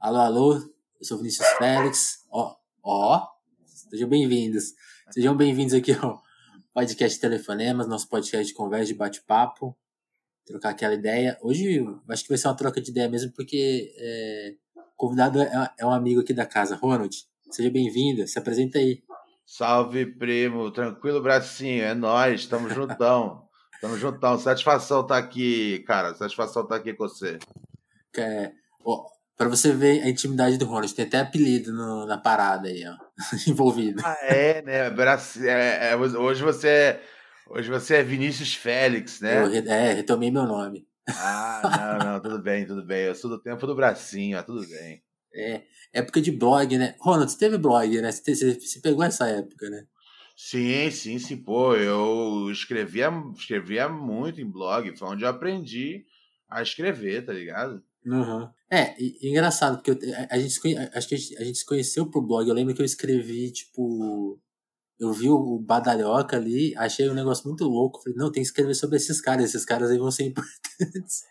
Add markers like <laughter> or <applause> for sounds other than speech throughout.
Alô, alô, eu sou Vinícius Félix. Ó, ó, sejam bem-vindos. Sejam bem-vindos aqui ao podcast Telefonemas, nosso podcast de conversa, de bate-papo, trocar aquela ideia. Hoje acho que vai ser uma troca de ideia mesmo, porque é, o convidado é, é um amigo aqui da casa, Ronald. Seja bem-vindo, se apresenta aí. Salve, primo. Tranquilo, bracinho. É nós, estamos <laughs> juntão. Tamo juntão. Satisfação estar tá aqui, cara. Satisfação estar tá aqui com você. É, ó, pra você ver a intimidade do Ronald, tem até apelido no, na parada aí, ó. <laughs> envolvido. Ah, é, né? É, é, hoje você é, hoje você é Vinícius Félix, né? Eu, é, retomei meu nome. Ah, não, não, tudo bem, tudo bem. Eu sou do tempo do bracinho, ó, tudo bem. É, época de blog, né? Ronald, você teve blog, né? Você, você, você pegou essa época, né? Sim, sim, sim. Pô, eu escrevia, escrevia muito em blog. Foi onde eu aprendi a escrever, tá ligado? Uhum. É, e, e engraçado, porque eu, a, a, gente, acho que a gente, a gente se conheceu por blog. Eu lembro que eu escrevi, tipo. Eu vi o Badalhoca ali, achei um negócio muito louco. Falei, não, tem que escrever sobre esses caras, esses caras aí vão ser <laughs> importantes.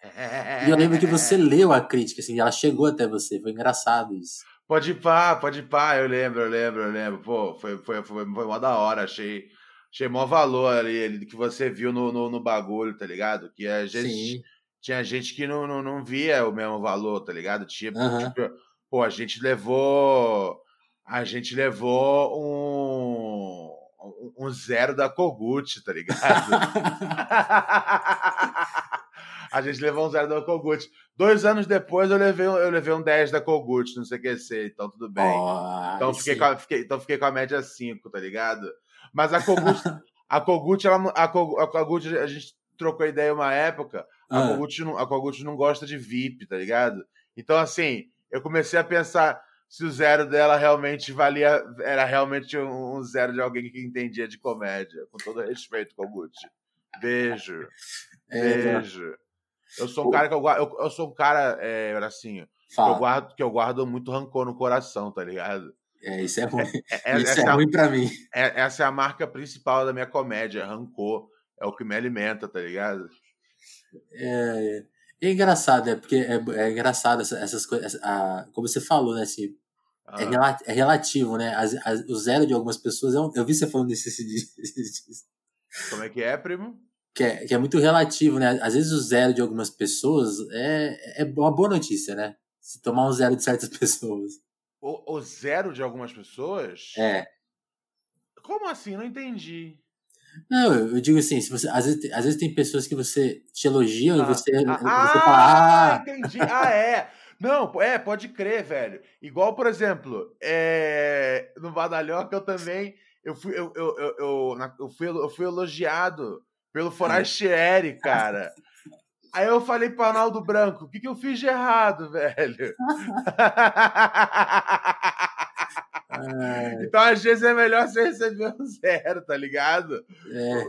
e eu lembro que você <laughs> leu a crítica, assim, ela chegou até você, foi engraçado isso. Pode ir pá, pode ir pá, eu lembro, eu lembro, eu lembro. Pô, foi, foi, foi, foi mó da hora, achei. Achei mó valor ali, ali que você viu no, no, no bagulho, tá ligado? Que a gente. Sim tinha gente que não, não, não via o mesmo valor, tá ligado? Tinha, uhum. tipo, pô, a gente levou. A gente levou um. Um zero da Kogut, tá ligado? <laughs> a gente levou um zero da Kogut. Dois anos depois eu levei, eu levei um 10 da Kogut no CQC, então tudo bem. Oh, então, fiquei com a, fiquei, então fiquei com a média 5, tá ligado? Mas a Kogut, <laughs> a Kogut, ela, a Kogut, a gente trocou ideia uma época, a, ah. Kogut não, a Kogut não gosta de VIP, tá ligado? Então, assim, eu comecei a pensar se o zero dela realmente valia, era realmente um, zero de alguém que entendia de comédia. Com todo respeito, Kogut. Beijo. <laughs> É, beijo. Eu sou um cara que eu, eu, eu sou um cara, é, assim, que eu, guardo, que eu guardo muito rancor no coração, tá ligado? É, isso é ruim. É, é, isso é, é ruim pra mim. É, essa é a marca principal da minha comédia, rancor. É o que me alimenta, tá ligado? É, é engraçado, é porque é, é engraçado essas, essas coisas, a, como você falou, né, assim, é ah. é, é, relativo, né, as, as, o zero de algumas pessoas, um, eu vi você falando desse, desse, Como é que é, primo? Que é, que é muito relativo, né, às vezes o zero de algumas pessoas é, é uma boa notícia, né, se tomar um zero de certas <laughs> pessoas. O, o zero de algumas pessoas? É. Como assim? Não entendi. Não, eu digo assim, se você, às, vezes, às vezes tem pessoas que você te elogiam ah, e você, ah, você fala. Ah, entendi. Ah, é. Não, é, pode crer, velho. Igual, por exemplo, é, no Badalhoca eu também. Eu fui, eu, eu, eu, eu, eu, fui, eu fui elogiado pelo Forastieri, cara. Aí eu falei pro Arnaldo Branco, o que, que eu fiz de errado, velho? <laughs> Então, às vezes, é melhor você receber um zero, tá ligado? É.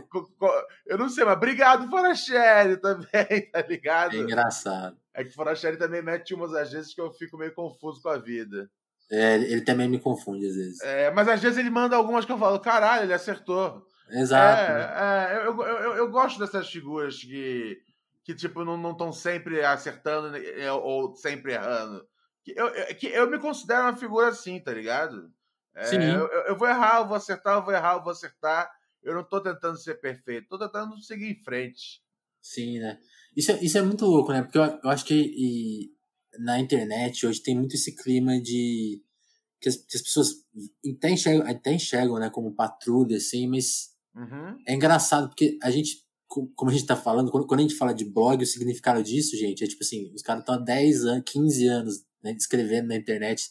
Eu não sei, mas obrigado, Foracheri, também, <laughs> tá ligado? É engraçado. É que Foracheri também mete umas às vezes que eu fico meio confuso com a vida. É, ele também me confunde às vezes. É, mas às vezes ele manda algumas que eu falo, caralho, ele acertou. Exato. É, é eu, eu, eu, eu, gosto dessas figuras que, que tipo, não estão sempre acertando né, ou sempre errando. Eu, que eu me considero uma figura assim, tá ligado? É. Eu, eu, vou errar, eu vou acertar, eu vou errar, eu vou acertar. Eu não tô tentando ser perfeito, tô tentando seguir em frente. Sim, né? Isso é, isso é muito louco, né? Porque eu, eu acho que e, na internet hoje tem muito esse clima de. que as, que as pessoas até enxergam, até enxergam, né, como patrulha, assim, mas uhum. é engraçado porque a gente, como a gente tá falando, quando, quando a gente fala de blog, o significado disso, gente, é tipo assim, os caras estão há 10 anos, 15 anos né, escrevendo na internet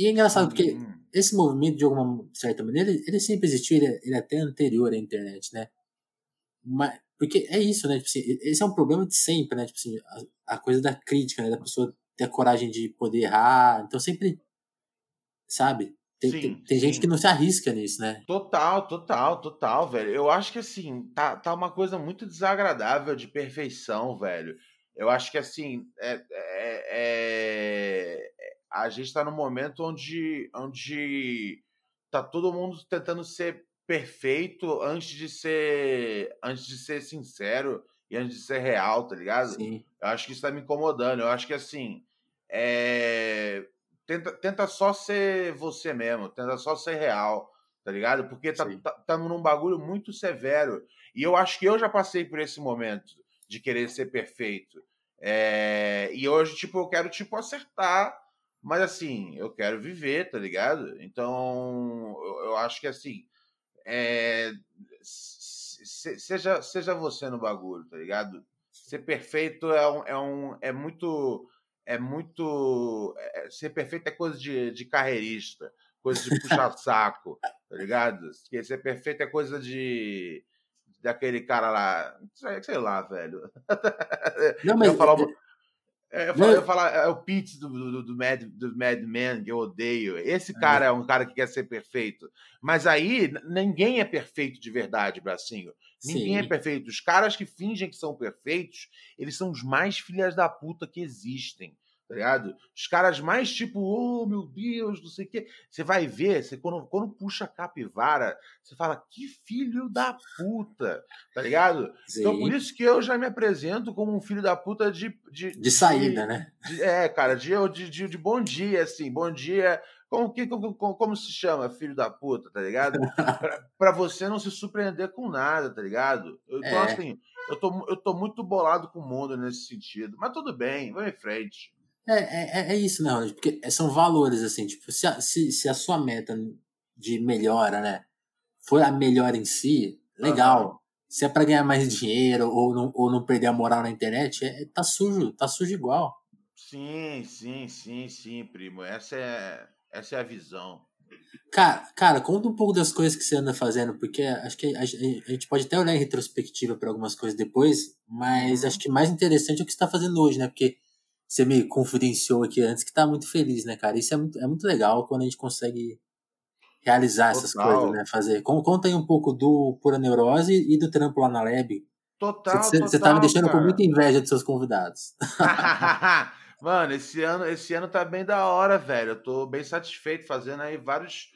e é engraçado porque uhum. esse movimento, de alguma certa maneira, ele, ele sempre existiu, ele, é, ele, é até anterior à internet, né? Mas, porque é isso, né? Tipo assim, esse é um problema de sempre, né? Tipo assim, a, a, coisa da crítica, né? Da pessoa ter a coragem de poder errar. Então sempre, sabe? Tem, sim, tem, tem gente que não se arrisca nisso, né? Total, total, total, velho. Eu acho que assim, tá, tá uma coisa muito desagradável de perfeição, velho. Eu acho que assim, é, é, é a gente está num momento onde, onde tá todo mundo tentando ser perfeito antes de ser antes de ser sincero e antes de ser real, tá ligado? Sim. Eu acho que isso tá me incomodando. Eu acho que assim, é, tenta, tenta só ser você mesmo, tenta só ser real, tá ligado? Porque tá, tá, tá num bagulho muito severo. E eu acho que eu já passei por esse momento de querer ser perfeito. É, e hoje, tipo, eu quero, tipo, acertar, mas assim, eu quero viver, tá ligado? Então, eu, eu acho que assim, é, seja, seja você no bagulho, tá ligado? Ser perfeito é um, é, um, é muito. É muito. É, ser perfeito é coisa de, de carreirista, coisa de puxar <laughs> saco, tá ligado? Porque ser perfeito é coisa de. daquele cara lá. Sei lá, velho. <laughs> Não, mas. Eu falar é, eu, falo, eu falo, é o Pete do, do, do, Mad, do Mad Men, que eu odeio. Esse cara é. é um cara que quer ser perfeito. Mas aí, ninguém é perfeito de verdade, Bracinho. Ninguém é Sim. é perfeito. Os caras que fingem que são perfeitos, eles são os mais filhas da puta que existem tá ligado? Os caras mais tipo, oh meu Deus, não sei o quê. Você vai ver, você, quando, quando puxa a capivara, você fala, que filho da puta, tá ligado? Sim. Então por isso que eu já me apresento como um filho da puta de. De, de saída, de, né? De, é, cara, de, de, de, de bom dia, assim, bom dia. Como, que, como, como, se chama, filho da puta, tá ligado? <laughs> pra, pra, você não se surpreender com nada, tá ligado? Então, é. assim, eu tô, eu tô muito bolado com o mundo nesse sentido. Mas tudo bem, vamos em frente. É, é, é isso, né, Ronald? Porque são valores, assim, tipo, se a, se, se a sua meta de melhora, né, for a melhora em si, legal. Uhum. Se é para ganhar mais dinheiro ou não, ou não perder a moral na internet, é, tá sujo, tá sujo igual. Sim, sim, sim, sim, primo. Essa é, essa é a visão. Cara, cara, conta um pouco das coisas que você anda fazendo, porque acho que a, a gente pode até olhar em retrospectiva para algumas coisas depois, mas uhum. acho que mais interessante é o que você está fazendo hoje, né? Porque você me confidenciou aqui antes que tá muito feliz, né, cara? Isso é muito, é muito legal quando a gente consegue realizar Total. essas coisas, né? Fazer. Conta aí um pouco do Pura Neurose e do trampo lá na Lab. Total, Você, você tá me deixando cara. com muita inveja dos seus convidados. <laughs> Mano, esse ano, esse ano tá bem da hora, velho. Eu tô bem satisfeito fazendo aí vários,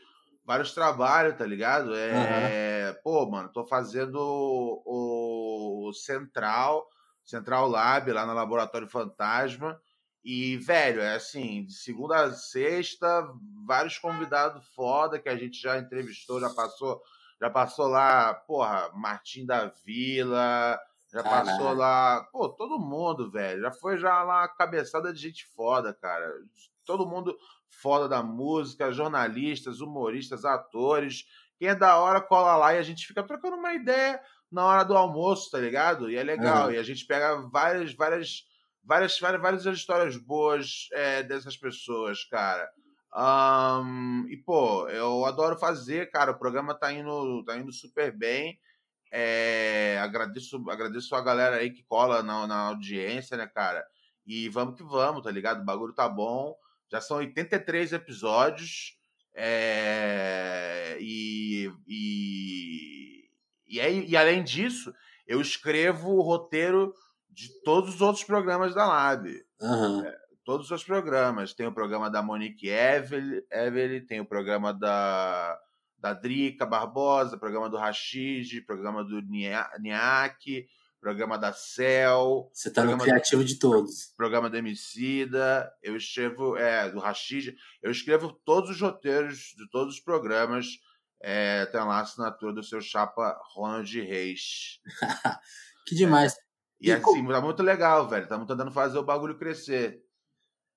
vários trabalhos, tá ligado? É, uhum. Pô, mano, tô fazendo o, o Central, Central Lab lá no Laboratório Fantasma. E, velho, é assim, de segunda a sexta, vários convidados foda que a gente já entrevistou, já passou, já passou lá, porra, Martim da Vila, já Caramba. passou lá, pô, todo mundo, velho. Já foi já lá cabeçada de gente foda, cara. Todo mundo foda da música, jornalistas, humoristas, atores. Quem é da hora cola lá e a gente fica trocando uma ideia na hora do almoço, tá ligado? E é legal. E a gente pega várias, várias, várias, várias, várias histórias boas é, dessas pessoas, cara. Um, e, pô, eu adoro fazer, cara. O programa tá indo, tá indo super bem. É, agradeço, agradeço a galera aí que cola na, na audiência, né, cara? E vamos que vamos, tá ligado? O bagulho tá bom. Já são 83 episódios. É, e, e e, e além disso, eu escrevo o roteiro de todos os outros programas da Lab. Uhum. É, todos os programas. Tem o programa da Monique Evelyn, tem o programa da, da Drica Barbosa, programa do Rashid, programa do Niak, programa da Cel. Você tá no criativo do, de todos. Programa da Emicida. Eu escrevo, é, do Rashid. Eu escrevo todos os roteiros de todos os programas é, tem lá a assinatura do seu chapa Ronald Reis. <laughs> que demais. É, e, e assim, tá muito legal, velho. Tá tentando fazer o bagulho crescer.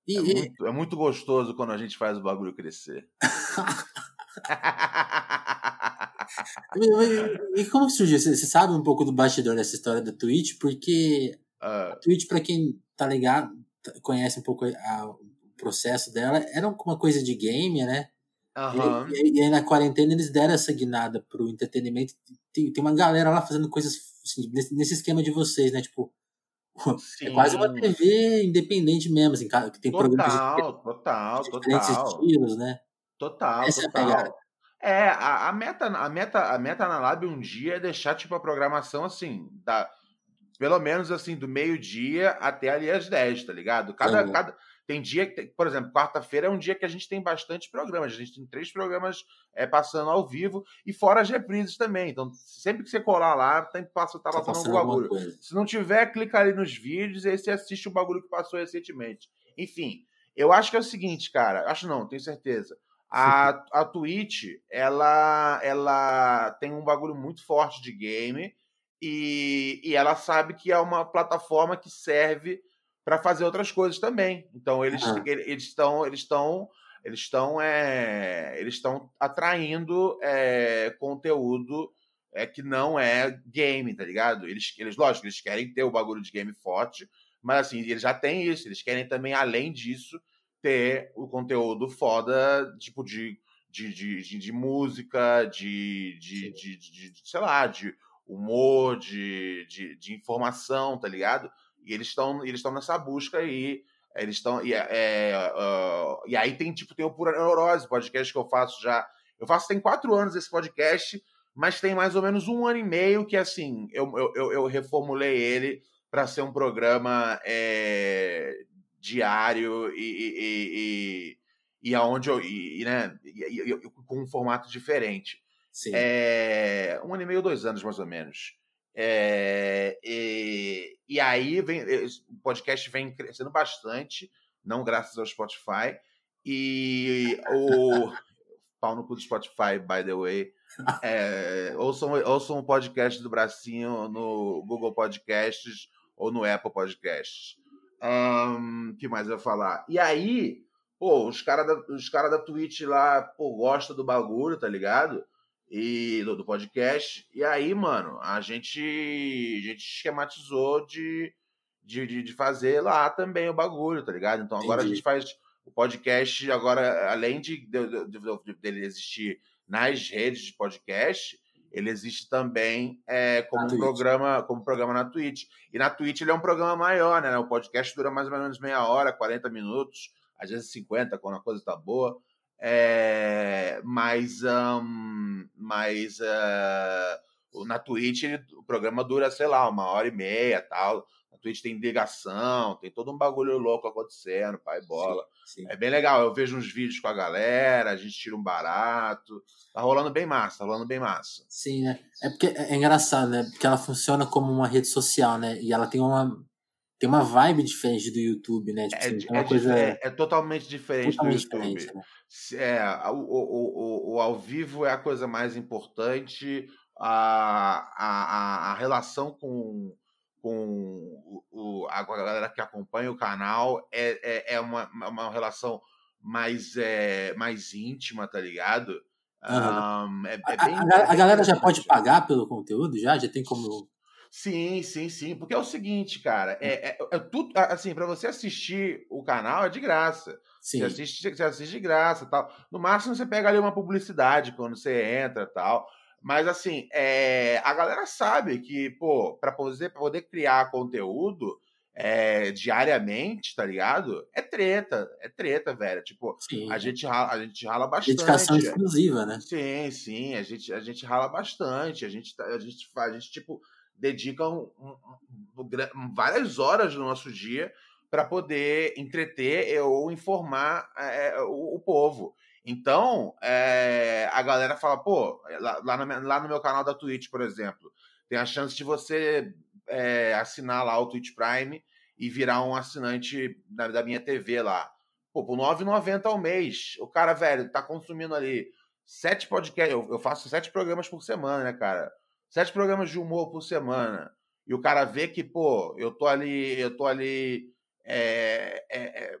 E, é, e... Muito, é, muito, gostoso quando a gente faz o bagulho crescer. <laughs> e, como surgiu? Você sabe um pouco do bastidor dessa história da Twitch? Porque uh... a Twitch, para quem tá ligado, conhece um pouco a, o processo dela, era uma coisa de game, né? Uhum. E, e, aí na quarentena eles deram essa guinada pro entretenimento. Tem, tem uma galera lá fazendo coisas assim, nesse, nesse esquema de vocês, né? Tipo, Sim. <laughs> é quase uma TV independente mesmo, assim, que tem total, programas total, de diferentes total. estilos, né? Total, Essa total. É, é a, a, meta, a, meta, a meta na Lab um dia é deixar tipo a programação assim, da, pelo menos assim, do meio-dia até ali às 10, tá ligado? Cada, uhum. cada, tem dia que, por exemplo, quarta-feira é um dia que a gente tem bastante programas. A gente tem três programas é, passando ao vivo e fora as reprises também. Então, sempre que você colar lá, tem que passar, tá, tá passando um bagulho. Se não tiver, clica ali nos vídeos e aí você assiste o bagulho que passou recentemente. Enfim, Eu acho que é o seguinte, cara. Acho não, tenho certeza. A, <laughs> a Twitch, ela, ela tem um bagulho muito forte de game e, e ela sabe que é uma plataforma que serve para fazer outras coisas também. Então eles uhum. eles estão eles estão eles estão é, eles estão atraindo é, conteúdo é, que não é game, tá ligado? Eles, eles, lógico, eles querem ter o bagulho de game forte, mas assim, eles já têm isso, eles querem também, além disso, ter o conteúdo foda, tipo, de, de, de, de, de música, de, de, de, de, de, sei lá, de humor, de, de, de informação, tá ligado? E eles estão eles estão nessa busca aí. Eles estão. E, é, uh, e aí tem, tipo, tem o Pura Neurose, podcast que eu faço já. Eu faço tem quatro anos esse podcast, mas tem mais ou menos um ano e meio que, assim, eu, eu, eu reformulei ele para ser um programa é, diário e, e, e, e aonde eu. E, né, e, e, com um formato diferente. Sim. É, um ano e meio, dois anos, mais ou menos. É, e, e aí vem, o podcast vem crescendo bastante, não graças ao Spotify. E o <laughs> pau no cu do Spotify, by the way. É, <laughs> ouçam, ouçam um podcast do Bracinho no Google Podcasts ou no Apple Podcasts. Um, que mais eu ia falar? E aí, pô, os caras da, os cara da Twitch lá, pô, gostam do bagulho, tá ligado? E do, do, podcast. E aí, mano, a gente, a gente esquematizou de, de, de, fazer lá também o bagulho, tá ligado? Então agora Entendi. a gente faz o podcast, agora, além de, de, de, dele existir nas redes de podcast, ele existe também é, como um programa, como programa na Twitch. E na Twitch ele é um programa maior, né? O podcast dura mais ou menos meia hora, 40 minutos, às vezes 50, quando a coisa tá boa. É, mas um, mas uh, na Twitch ele, o programa dura, sei lá, uma hora e meia tal. Na Twitch tem ligação, tem todo um bagulho louco acontecendo, pai bola. Sim, sim. É bem legal. Eu vejo uns vídeos com a galera, a gente tira um barato. Tá rolando bem massa, tá rolando bem massa. Sim, né? É porque é engraçado, né? Porque ela funciona como uma rede social, né? E ela tem uma tem uma vibe diferente do YouTube, né? Tipo, é, assim, é, coisa... é, é, totalmente diferente totalmente do YouTube. Diferente, né? É, o, o, o, o, ao vivo é a coisa mais importante, a, a, a relação com, com o, a galera que acompanha o canal é, é, é uma, uma relação mais, é, mais íntima, tá ligado? Uhum. Um, é, é bem, a, a, a galera já pode pagar pelo conteúdo? Já? Já tem como Sim, sim, sim. Porque é o seguinte, cara, é, é, é tudo assim, para você assistir o canal é de graça. Sim. Você assiste, você assiste de graça tal. No máximo você pega ali uma publicidade quando você entra tal. Mas assim, é, a galera sabe que, pô, para poder, pra poder criar conteúdo é, diariamente, tá ligado? É treta, é treta, velho. Tipo, sim. a gente rala, a gente rala bastante. Dedicação exclusiva, né? Sim, sim, a gente, a gente rala bastante. A gente, a gente faz, a gente, tipo, dedicam várias horas do nosso dia para poder entreter ou informar é, o, o, povo. Então, é, a galera fala, pô, lá, lá, no, lá, no, meu canal da Twitch, por exemplo, tem a chance de você é, assinar lá o Twitch Prime e virar um assinante da, da minha TV lá. Pô, por R$ 9,90 ao mês. O cara, velho, tá consumindo ali sete podcasts. Eu, eu faço sete programas por semana, né, cara? Sete programas de humor por semana, e o cara vê que, pô, eu tô ali, eu tô ali é, é,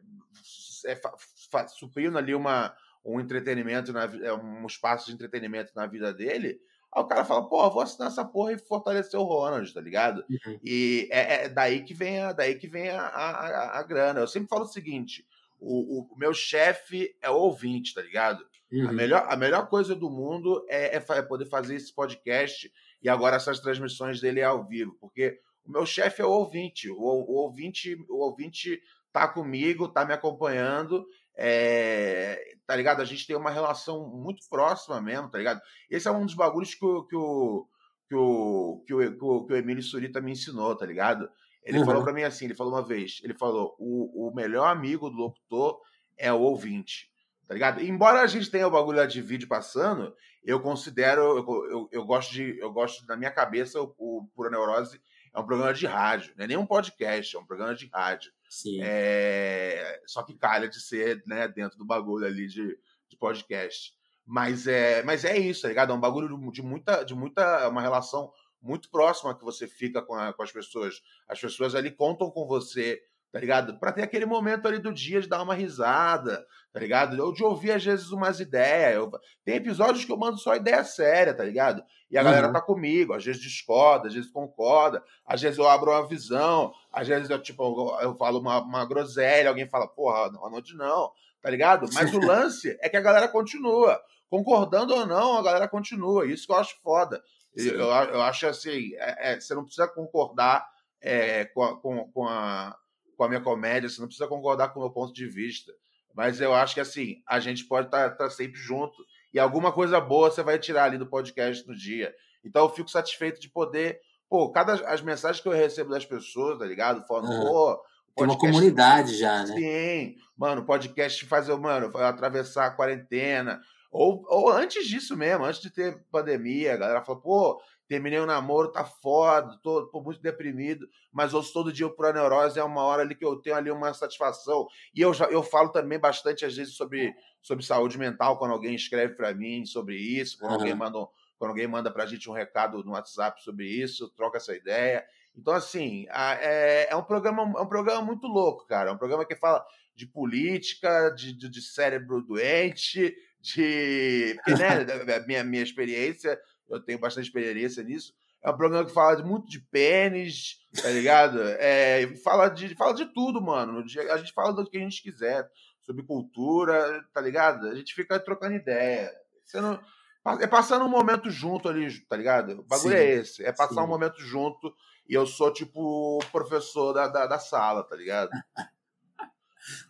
é, é suprindo ali uma, um entretenimento, na, é, um espaço de entretenimento na vida dele, aí o cara fala, pô, vou assinar essa porra e fortalecer o Ronald, tá ligado? Uhum. E é, é, daí que vem, a, daí que vem a, a, a grana. Eu sempre falo o seguinte, o, o meu chefe é o ouvinte, tá ligado? Uhum. A, melhor, a melhor coisa do mundo é, é, é poder fazer esse podcast e agora essas transmissões dele é ao vivo, porque o meu chefe é o ouvinte, o, o ouvinte, o ouvinte tá comigo, tá me acompanhando, é, tá ligado? A gente tem uma relação muito próxima mesmo, tá ligado? Esse é um dos bagulhos que o, que o, que o, que o, que o, que o Emílio Surita me ensinou, tá ligado? Ele uhum. falou para mim assim, ele falou uma vez, ele falou, o, o melhor amigo do locutor é o ouvinte tá ligado? Embora a gente tenha o bagulho de vídeo passando, eu considero, eu, eu, eu gosto de, eu gosto, na minha cabeça, o, o Pura Neurose é um programa de rádio, não é nem um podcast, é um programa de rádio. Sim. É, só que calha de ser né, dentro do bagulho ali de, de podcast. Mas é, mas é isso, tá ligado? É um bagulho de muita, de muita. Uma relação muito próxima que você fica com, a, com as pessoas. As pessoas ali contam com você tá ligado? Pra ter aquele momento ali do dia de dar uma risada, tá ligado? Ou de ouvir, às vezes, umas ideias. Eu... Tem episódios que eu mando só ideia séria, tá ligado? E a uhum. galera tá comigo, às vezes discorda, às vezes concorda, às vezes eu abro uma visão, às vezes eu, tipo, eu falo uma, uma groselha, alguém fala, porra, não, não, não, tá ligado? <laughs> Mas o lance é que a galera continua. Concordando ou não, a galera continua. Isso que eu acho foda. Eu, eu, acho assim, é, é, você não precisa concordar é, com, a, com, com a com a minha comédia, você não precisa concordar com o meu ponto de vista. Mas eu acho que assim, a gente pode estar tá, tá sempre junto. E alguma coisa boa você vai tirar ali do podcast no dia. Então eu fico satisfeito de poder. Pô, cada as mensagens que eu recebo das pessoas, tá ligado? Falando, uhum. pô. Tem uma comunidade já, né? Sim, mano, podcast fazer, mano, atravessar a quarentena. Ou, ou antes disso mesmo, antes de ter pandemia, a galera fala, pô, terminei o um namoro, tá foda, tô, tô, muito deprimido, mas ouço todo dia o Pura Neurose, é uma hora ali que eu tenho ali uma satisfação. E eu, já, eu falo também bastante, às vezes, sobre, sobre saúde mental, quando alguém escreve para mim sobre isso, quando, uhum. alguém manda, quando alguém manda pra gente um recado no WhatsApp sobre isso, troca essa ideia. Então, assim, é, é, um programa, é um programa muito louco, cara. É um programa que fala de política, de, de, de cérebro doente, de. né, <laughs> minha, minha experiência eu tenho bastante experiência nisso. É um programa que fala muito de pênis, tá ligado? <laughs> É, fala, de, fala de tudo, mano. A gente fala do que a gente quiser, sobre cultura, tá ligado? A gente fica trocando ideia. Você não, é passando um momento junto ali, tá ligado? O bagulho é sim, é esse. É passar sim. um momento junto e eu sou, tipo, o professor da, da, da sala, tá ligado?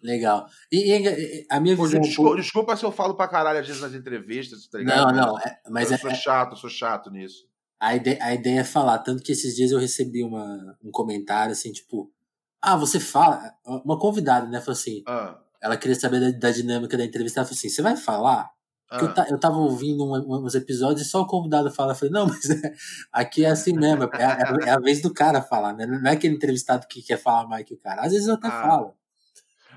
Legal. E, e, a minha visão. Desculpa, desculpa, se eu falo pra caralho às vezes nas entrevistas, tá ligado? Não, não. É, mas eu é, sou chato, sou chato nisso. A ideia, a ideia é falar. Tanto que esses dias eu recebi uma, um comentário assim, tipo. Ah, você fala. Uma convidada, né? Falou assim. Ah. Ela queria saber da, da, dinâmica da entrevista. Ela falou assim: você vai falar? Ah. Eu, ta, eu tava ouvindo um, uns episódios e só o convidado fala. Eu falei, não, <laughs> mas é, aqui é assim mesmo. É, é, é, a vez do cara falar, né? Não é aquele entrevistado que quer falar mais que o cara. Às vezes eu até ah. falo.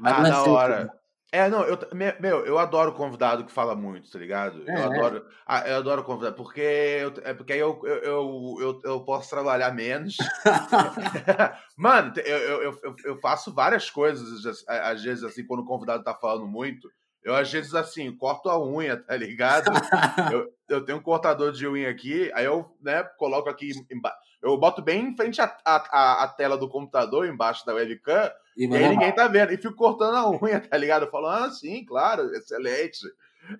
Mas ah, da hora. É, não, eu, meu, eu adoro convidado que fala muito, tá ligado? É, eu, adoro, ah, eu adoro convidado, porque, eu, é porque aí eu, eu, eu, eu, posso trabalhar menos. <laughs> Mano, eu, eu, eu, eu faço várias coisas, às vezes, assim, quando o convidado tá falando muito. Eu, às vezes, assim, corto a unha, tá ligado? <laughs> eu, eu tenho um cortador de unha aqui, aí eu, né, coloco aqui embaixo. Eu boto bem em frente à, à, à tela do computador, embaixo da webcam, e, e aí ninguém tá vendo. E fico cortando a unha, tá ligado? Falando, ah, sim, claro, excelente.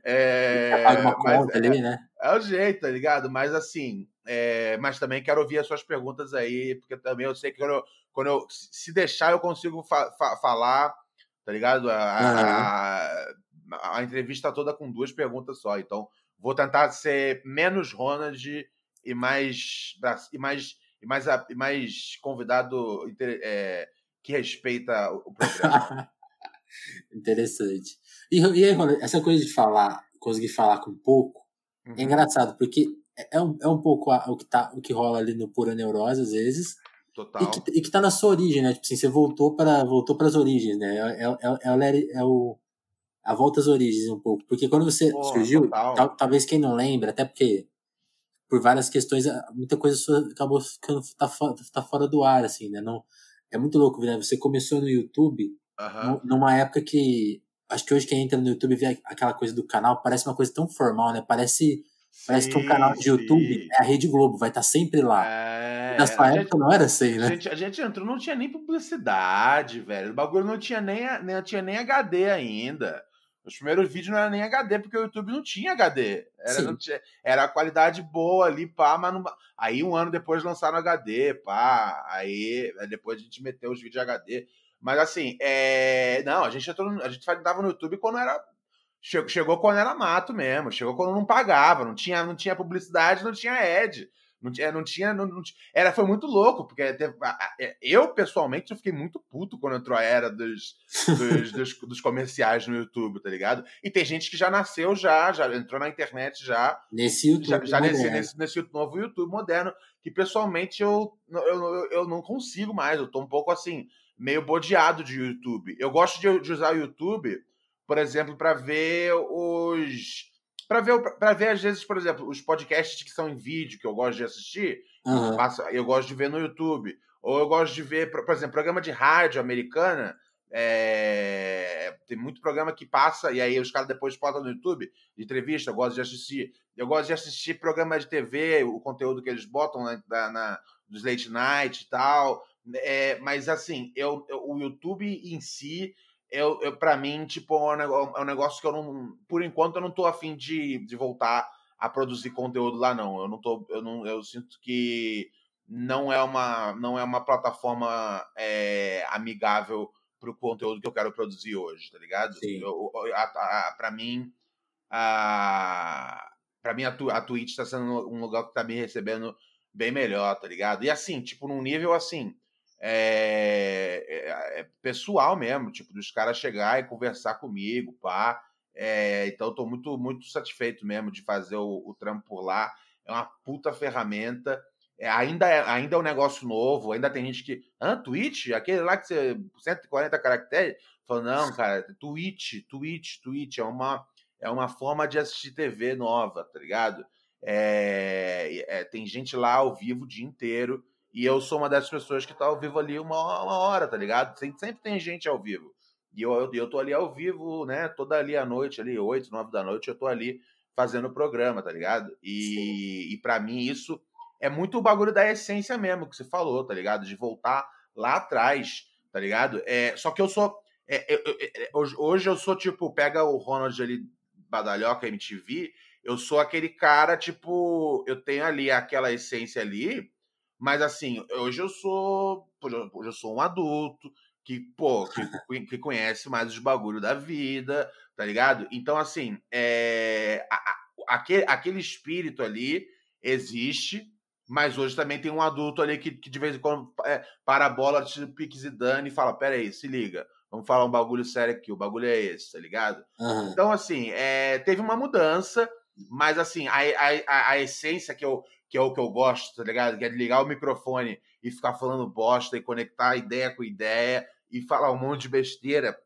É, uma conta é, ali, né? É o jeito, tá ligado? Mas assim, é, mas também quero ouvir as suas perguntas aí, porque também eu sei que quando eu, quando eu se deixar, eu consigo fa fa falar, tá ligado? A, uhum. a, a, entrevista toda com duas perguntas só. Então, vou tentar ser menos Ronald e mais, e mais, e mais, e mais convidado. É, que respeita o programa. <laughs> Interessante. E, e aí, essa coisa de falar, conseguir falar com pouco, é uhum. é engraçado, porque é, é um, é um pouco o, que tá, o que rola ali no Pura Neurose, às vezes. Total. E que, e que tá na sua origem, né? Tipo assim, você voltou para voltou as origens, né? É, é, é, é, o, a volta às origens um pouco. Porque quando você Pô, surgiu, tal, talvez quem não lembra, até porque por várias questões, muita coisa sua acabou ficando tá, tá fora do ar, assim, né? Não, é muito louco, né? Você começou no YouTube uhum. numa época que. Acho que hoje quem entra no YouTube vê aquela coisa do canal, parece uma coisa tão formal, né? Parece. Sim, parece que um canal de YouTube sim. é a Rede Globo, vai estar tá sempre lá. É, Na sua época gente, não era assim, né? A gente, a gente entrou, não tinha nem publicidade, velho. O bagulho não tinha nem, nem, tinha nem HD ainda. Os primeiros vídeos não era nem HD, porque o YouTube não tinha HD. Era, tinha, era a qualidade boa ali, pá, mas não. Aí um ano depois lançaram HD, pá. Aí depois a gente meteu os vídeos HD. Mas assim, é... não, a gente entrou, a gente tava no YouTube quando era. Chegou quando era mato mesmo, chegou quando não pagava, não tinha, não tinha publicidade, não tinha ad. Não, é, não tinha. Não, não, era, foi muito louco, porque é, eu, pessoalmente, eu fiquei muito puto quando entrou a era dos, dos, <laughs> dos, dos, comerciais no YouTube, tá ligado? E tem gente que já nasceu já, já entrou na internet já. Nesse YouTube. Já, já nesse, nesse, nesse, novo YouTube moderno, que pessoalmente eu, eu, eu, eu não consigo mais. Eu tô um pouco assim, meio bodeado de YouTube. Eu gosto de, de usar o YouTube, por exemplo, para ver os para ver, para ver, às vezes, por exemplo, os podcasts que são em vídeo, que eu gosto de assistir, uhum. eu gosto de ver no YouTube. Ou eu gosto de ver, por exemplo, programa de rádio americana. É... Tem muito programa que passa, e aí os caras depois botam no YouTube de entrevista. Eu gosto de assistir. Eu gosto de assistir programa de TV, o conteúdo que eles botam na, na, na dos late night e tal. É, mas assim, eu, eu, o YouTube em si eu, eu para mim, tipo, é, é um negócio que eu não. Por enquanto, eu não tô afim de, de voltar a produzir conteúdo lá, não. Eu não tô. Eu, não, eu sinto que não é uma, não é uma plataforma é, amigável para o conteúdo que eu quero produzir hoje, tá ligado? Eu, para mim, a, para mim a, a Twitch está sendo um lugar que está me recebendo bem melhor, tá ligado? E assim, tipo, num nível assim, é, é, é, pessoal mesmo, tipo, dos caras chegar e conversar comigo, pá. É, então, eu tô muito, muito satisfeito mesmo de fazer o, o trampo por lá. É uma puta ferramenta. É, ainda, é, ainda é um negócio novo, ainda tem gente que. Ah, Twitch? Aquele lá que você. 140 caracteres? Falou, não, cara, Twitch, Twitch, Twitch. É uma, é uma forma de assistir TV nova, tá ligado? É, é, tem gente lá ao vivo o dia inteiro. E eu sou uma dessas pessoas que tá ao vivo ali uma, uma hora, tá ligado? Sempre, sempre tem gente ao vivo. E eu, eu, eu tô ali ao vivo, né? Toda ali à noite, ali, 8, 9 da noite, eu tô ali fazendo o programa, tá ligado? E, e para mim isso é muito o bagulho da essência mesmo, que você falou, tá ligado? De voltar lá atrás, tá ligado? É, só que eu sou. É, é, é, hoje, hoje eu sou tipo, pega o Ronald ali, Badalhoca MTV, eu sou aquele cara, tipo, eu tenho ali aquela essência ali, mas assim, hoje eu sou. Hoje eu sou um adulto que, pô, que, <laughs> que conhece mais os bagulho da vida, tá ligado? Então, assim, é, a, a, aquele, aquele espírito ali existe, mas hoje também tem um adulto ali que, que de vez em quando é, para a bola, de piques e dane e fala: peraí, se liga, vamos falar um bagulho sério aqui, o bagulho é esse, tá ligado? Uhum. Então, assim, é, teve uma mudança, mas assim, a, a, a essência que eu, que é o que eu gosto, tá ligado? Que é ligar o microfone e ficar falando bosta e conectar ideia com ideia e falar um monte de besteira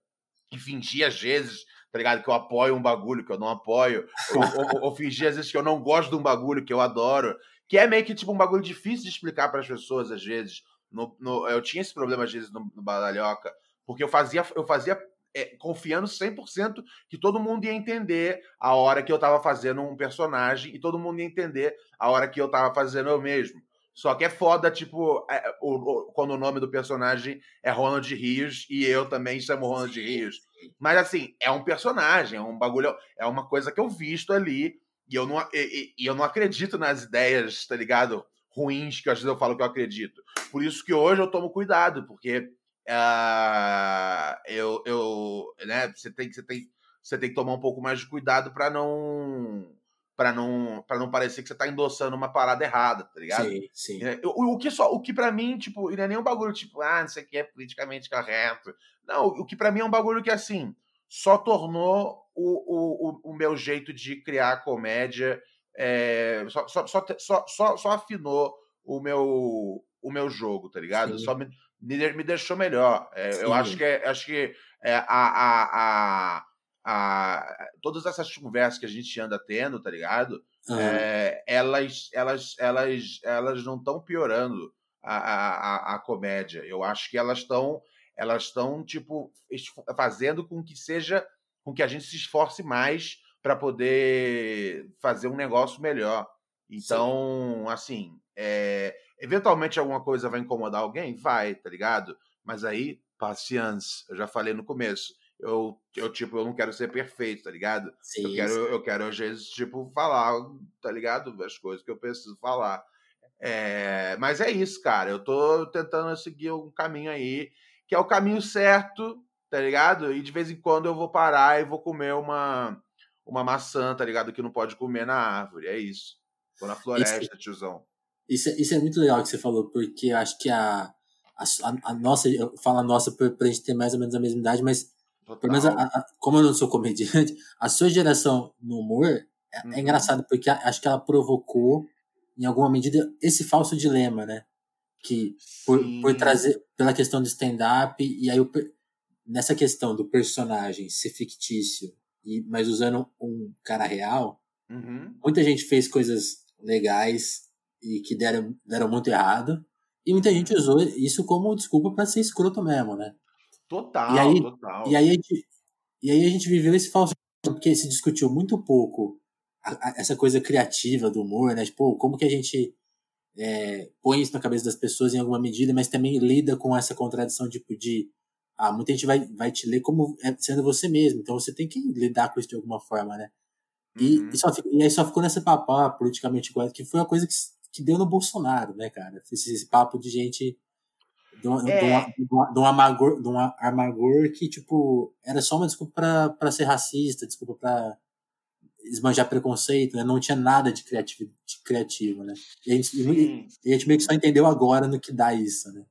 e fingir às vezes, tá ligado? Que eu apoio um bagulho que eu não apoio, ou, ou, ou, fingir às vezes que eu não gosto de um bagulho que eu adoro, que é meio que tipo um bagulho difícil de explicar para as pessoas às vezes. No, no, eu tinha esse problema às vezes no, no Badalhoca, porque eu fazia, eu fazia é, confiando 100% que todo mundo ia entender a hora que eu estava fazendo um personagem e todo mundo ia entender a hora que eu estava fazendo eu mesmo. Só que é foda, tipo, é, o, o, quando o nome do personagem é Ronald Rios e eu também chamo Ronald Rios. Mas, assim, é um personagem, é um bagulho, é uma coisa que eu visto ali e eu não, e, e eu não acredito nas ideias, tá ligado? Ruins que às vezes eu falo que eu acredito. Por isso que hoje eu tomo cuidado, porque Uh, eu, eu, né, você tem que você tem, você tem que tomar um pouco mais de cuidado para não para não para não parecer que você tá endossando uma parada errada, tá ligado? Sim, sim. O, o que só, o que para mim, tipo, não é nem um bagulho tipo, ah, não sei o que é politicamente correto. Não, o que para mim é um bagulho que assim, só tornou o, o, o meu jeito de criar comédia é, só, só, só, só, só afinou o meu o meu jogo, tá ligado? Só me, me deixou melhor. É, eu acho que, é, acho que é, a, a, a, a, todas essas conversas que a gente anda tendo, tá ligado? Uhum. Elas, elas, elas, elas não estão piorando a, a, a, comédia. Eu acho que elas estão elas estão tipo fazendo com que seja com que a gente se esforce mais para poder fazer um negócio melhor. Então, Sim. assim, é, Eventualmente alguma coisa vai incomodar alguém? Vai, tá ligado? Mas aí, paciência. Eu já falei no começo. Eu, eu, tipo, eu não quero ser perfeito, tá ligado? Sim, eu, quero, eu quero, às vezes, tipo, falar, tá ligado? As coisas que eu preciso falar. É, mas é isso, cara. Eu tô tentando seguir um caminho aí, que é o caminho certo, tá ligado? E de vez em quando eu vou parar e vou comer uma, uma maçã, tá ligado? Que não pode comer na árvore. É isso. Tô na floresta, tiozão. Isso, é, isso é muito legal que você falou, porque acho que a, a, a nossa, eu falo a nossa pra, pra gente ter mais ou menos a mesma idade, mas Total. pelo menos a, a, como eu não sou comediante, <laughs> a sua geração no humor é, uhum. é engraçado, porque acho que ela provocou, em alguma medida, esse falso dilema, né? Que por, por trazer, pela questão do stand-up, e aí eu, nessa questão do personagem ser fictício, e, mas usando um cara real, uhum. muita gente fez coisas legais e que deram, deram muito errado. E muita gente usou isso como desculpa para ser escroto mesmo, né? Total, e aí, total. E aí, a gente, e aí a gente viveu esse falso porque se discutiu muito pouco a, a, essa coisa criativa do humor, né? Tipo, como que a gente é, põe isso na cabeça das pessoas em alguma medida, mas também lida com essa contradição tipo, de ah, muita gente vai, vai te ler como é, sendo você mesmo, então você tem que lidar com isso de alguma forma, né? E, uhum. e, só, e aí só ficou nessa papá politicamente correto, que foi uma coisa que que deu no Bolsonaro, né, cara? Esse, esse papo de gente. De um, é. de, de, um amargor, de um amargor que, tipo, era só uma desculpa pra, pra ser racista, desculpa pra esbanjar preconceito, né? Não tinha nada de criativo, de criativo né? E a, gente, e, e a gente meio que só entendeu agora no que dá isso, né?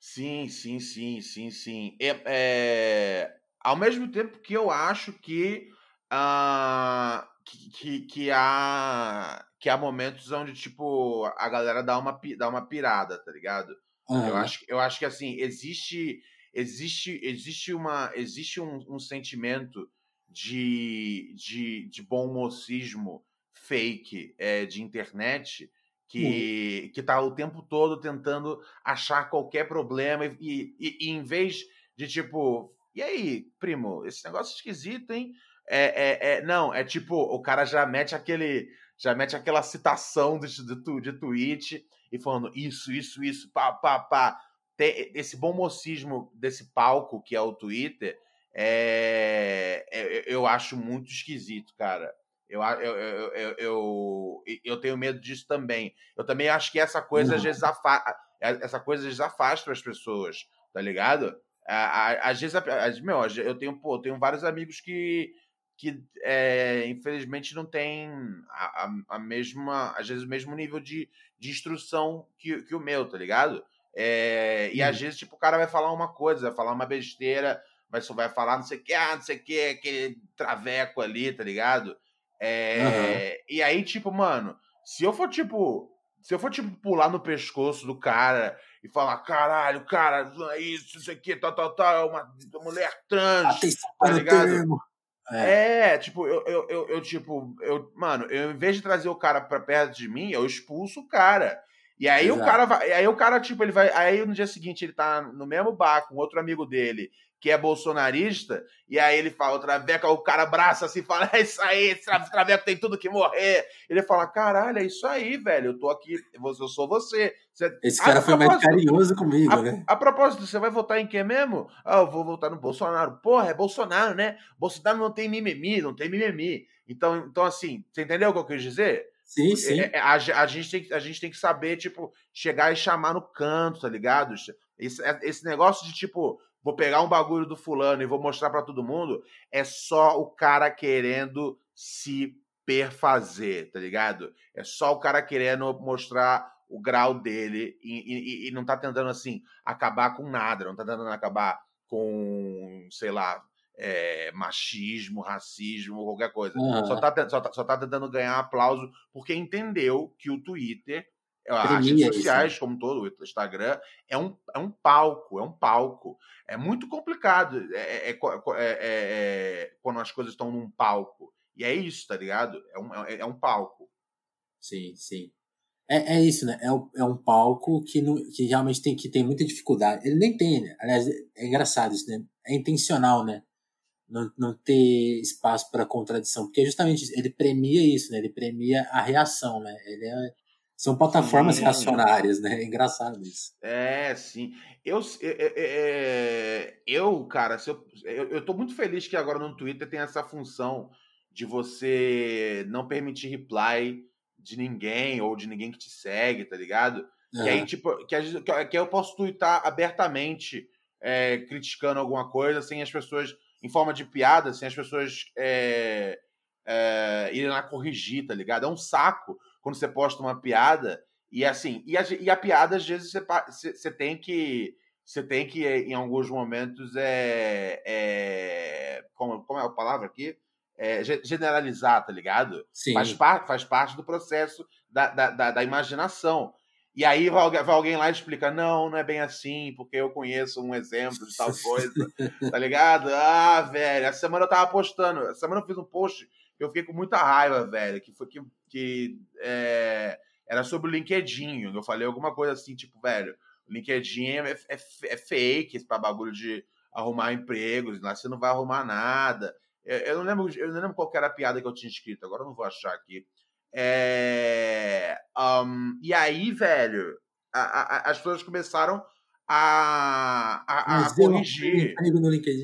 Sim, sim, sim, sim, sim. É, é, ao mesmo tempo que eu acho que, uh, que, que, que, há, que há momentos onde, tipo, a galera dá uma, dá uma pirada, tá ligado? Uhum. Eu, acho, eu acho que, assim, existe existe existe uma existe um, um sentimento de, de, de bom mocismo fake é, de internet que, uhum. que tá o tempo todo tentando achar qualquer problema e, e, e, em vez de tipo, e aí, primo, esse negócio é esquisito, hein? É, é, é, não, é tipo, o cara já mete aquele já mete aquela citação de, de, de tweet e falando isso, isso, isso, pá, pá, pá. Tem esse bom mocismo desse palco que é o Twitter, é, é, eu acho muito esquisito, cara. Eu, eu, eu, eu, eu, tenho medo disso também. Eu também acho que essa coisa às vezes afasta, essa coisa às afasta as pessoas, tá ligado? Às vezes, meu, eu tenho, pô, eu tenho vários amigos que que é, infelizmente não tem a, a, a, mesma, às vezes o mesmo nível de, de instrução que, que o meu, tá ligado? É, e às vezes, tipo, o cara vai falar uma coisa, vai falar uma besteira, vai, vai falar não sei o que, ah, não sei o que, aquele traveco ali, tá ligado? É, uhum. E aí, tipo, mano, se eu for, tipo, se eu for, tipo, pular no pescoço do cara e falar, caralho, cara, isso, isso aqui, tal, tal, tal, é uma, uma mulher trans, Atenção tá ligado? Termo. É. é, tipo, eu, eu, eu, eu, tipo, eu, mano, eu, em vez de trazer o cara pra perto de mim, eu expulso o cara. E aí Exato. o cara vai. Aí o cara, tipo, ele vai. Aí no dia seguinte ele tá no mesmo bar com outro amigo dele que é bolsonarista, e aí ele fala, o Traveco, o cara abraça assim, fala, é isso aí, esse Traveco tem tudo que morrer. Ele fala, caralho, é isso aí, velho, eu tô aqui, eu sou você. você... Esse cara foi mais carinhoso comigo, a, né? A propósito, você vai votar em quem mesmo? Ah, eu vou votar no Bolsonaro. Porra, é Bolsonaro, né? Bolsonaro não tem mimimi, não tem mimimi. Então, então assim, você entendeu o que eu quis dizer? Sim, sim. É, é, a, a, gente tem, a gente tem que saber, tipo, chegar e chamar no canto, tá ligado? Esse, esse negócio de, tipo, vou pegar um bagulho do fulano e vou mostrar para todo mundo, é só o cara querendo se perfazer, tá ligado? É só o cara querendo mostrar o grau dele e, e, e não tá tentando, assim, acabar com nada, não tá tentando acabar com, sei lá, é, machismo, racismo, qualquer coisa. Uhum. Só, tá, só, tá, só tá tentando ganhar aplauso porque entendeu que o Twitter as redes sociais, isso. como todo o Instagram, é um, é um palco, é um palco. É muito complicado é, é, é, é quando as coisas estão num palco. E é isso, tá ligado? É um, é, um palco. Sim, sim. É, é isso, né? É, é um palco que, não, que realmente tem, que tem muita dificuldade. Ele nem tem, né? Aliás, é engraçado isso, né? É intencional, né? Não, não ter espaço para contradição. Porque justamente ele premia isso, né? Ele premia a reação, né? Ele é, são plataformas sim. reacionárias, né? É engraçado isso. É, sim. Eu, é, eu cara, eu, eu, eu tô muito feliz que agora no Twitter tem essa função de você não permitir reply de ninguém ou de ninguém que te segue, tá ligado? É. Que aí, tipo, que, que eu posso twittar abertamente é, criticando alguma coisa sem as pessoas, em forma de piada, sem as pessoas é, é, irem lá corrigir, tá ligado? É um saco quando você posta uma piada E assim, e a, e a piada, às vezes, você tem que. Você tem que, em alguns momentos, é. é como, como é a palavra aqui? É, generalizar, tá ligado? Sim. Faz, par, faz parte do processo da, da, da, da imaginação. E aí vai, vai, alguém lá e explica: não, não é bem assim, porque eu conheço um exemplo de tal <laughs> coisa, tá ligado? Ah, velho, essa semana eu tava postando, essa semana eu fiz um post que eu fiquei com muita raiva, velho, que foi que, que é, era sobre o LinkedIn. Eu falei alguma coisa assim, tipo, velho, o LinkedIn é, é, é fake esse bagulho de arrumar empregos, lá você não vai arrumar nada. Eu, eu, não lembro, eu não lembro qual era a piada que eu tinha escrito, agora eu não vou achar aqui. É, um, e aí, velho, a, a, as pessoas começaram a, a, a corrigir.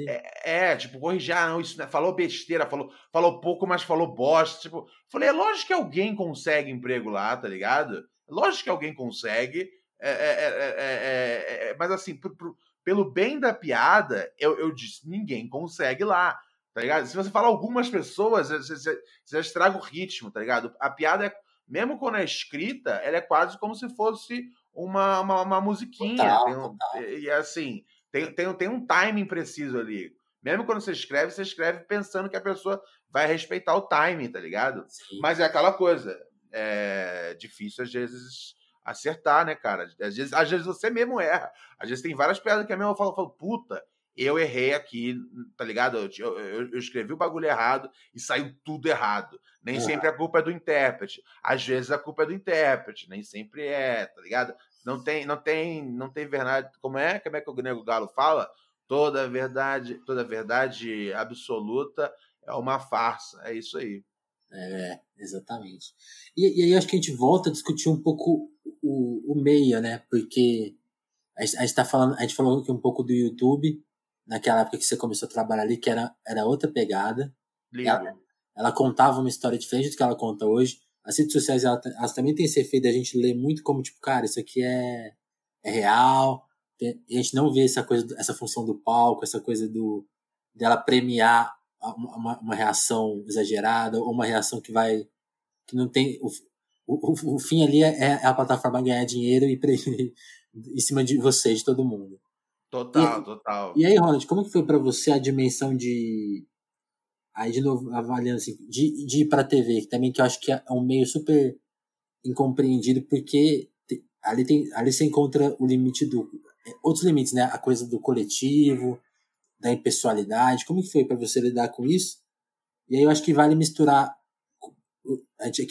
É, é, tipo, corrigir, ah, não, isso né, falou besteira, falou, falou pouco, mas falou bosta. Tipo, falei, é lógico que alguém consegue emprego lá, tá ligado? Lógico que alguém consegue. É, é, é, mas assim, pro, pro, pelo bem da piada, eu, eu disse, ninguém consegue lá. Tá ligado? Se você falar algumas pessoas, você, você, você estraga o ritmo, tá ligado? A piada é, mesmo quando é escrita, ela é quase como se fosse uma, uma, uma musiquinha. Total, tem um, total. E assim, tem, tem, tem um timing preciso ali. Mesmo quando você escreve, você escreve pensando que a pessoa vai respeitar o timing, tá ligado? Sim. Mas é aquela coisa. É difícil às vezes acertar, né, cara? Às vezes, às vezes você mesmo erra. Às vezes tem várias piadas que a mesma fala, falo, puta, eu errei aqui, tá ligado? Eu, eu, eu, escrevi o bagulho errado e saiu tudo errado. Nem uhum. sempre a culpa é do intérprete. Às vezes a culpa é do intérprete, nem sempre é, tá ligado? Não tem, não tem, não tem verdade. Como é? Como é que o Nego Galo fala? Toda verdade, toda verdade absoluta é uma farsa. É isso aí. É, exatamente. E, e aí acho que a gente volta a discutir um pouco o, o meio, né? Porque a gente, a gente tá falando, a gente falou aqui um pouco do YouTube, naquela época que você começou a trabalhar ali, que era, era outra pegada. Ela, ela, contava uma história diferente do que ela conta hoje as redes sociais elas, elas também têm esse efeito da gente ler muito como, tipo, cara, isso aqui é, é real. Tem, a gente não vê essa coisa, essa função do palco, essa coisa do dela premiar uma, uma reação exagerada ou uma reação que vai que não tem o, o, o fim ali é, é a plataforma ganhar dinheiro e <laughs> em cima de você, de todo mundo. Total, e, total. E aí, Ronald, como que foi para você a dimensão de Aí, de novo, avaliando assim, de, de ir pra TV, que também que eu acho que é um meio super incompreendido, porque ali, tem, ali você encontra o limite do. É, outros limites, né? A coisa do coletivo, da impessoalidade. Como que foi para você lidar com isso? E aí eu acho que vale misturar.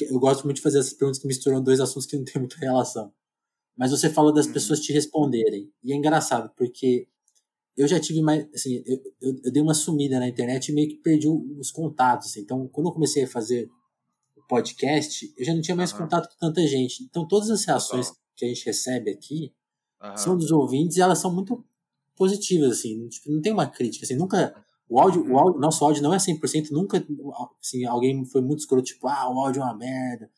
Eu gosto muito de fazer essas perguntas que misturam dois assuntos que não tem muita relação. Mas você falou das uhum. pessoas te responderem. E é engraçado, porque eu já tive mais, assim, eu, eu, eu, dei uma sumida na internet e meio que perdi os contatos. Assim. Então, quando eu comecei a fazer o podcast, eu já não tinha mais uhum. contato com tanta gente. Então, todas as reações uhum. que a gente recebe aqui uhum. são dos ouvintes e elas são muito positivas, assim. Tipo, não tem uma crítica, assim, nunca... O áudio, o áudio, nosso áudio não é 100%, nunca, assim, alguém foi muito escroto, tipo, ah, o áudio é uma merda.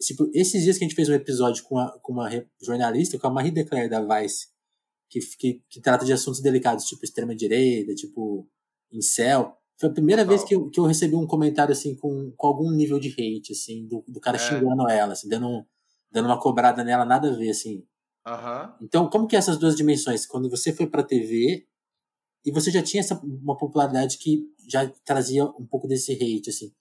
Tipo, esses dias que a gente fez um episódio com, a, com uma jornalista, com a Marie Declaire da Vice, que, que, que trata de assuntos delicados, tipo extrema-direita, tipo incel. Foi a primeira vez que eu, que eu recebi um comentário, assim, com, com algum nível de hate, assim, do, do cara é. xingando ela, assim, dando, dando uma cobrada nela, nada a ver, assim. Uhum. Então, como que é essas duas dimensões? Quando você foi pra TV e você já tinha essa, uma popularidade que já trazia um pouco desse hate, assim.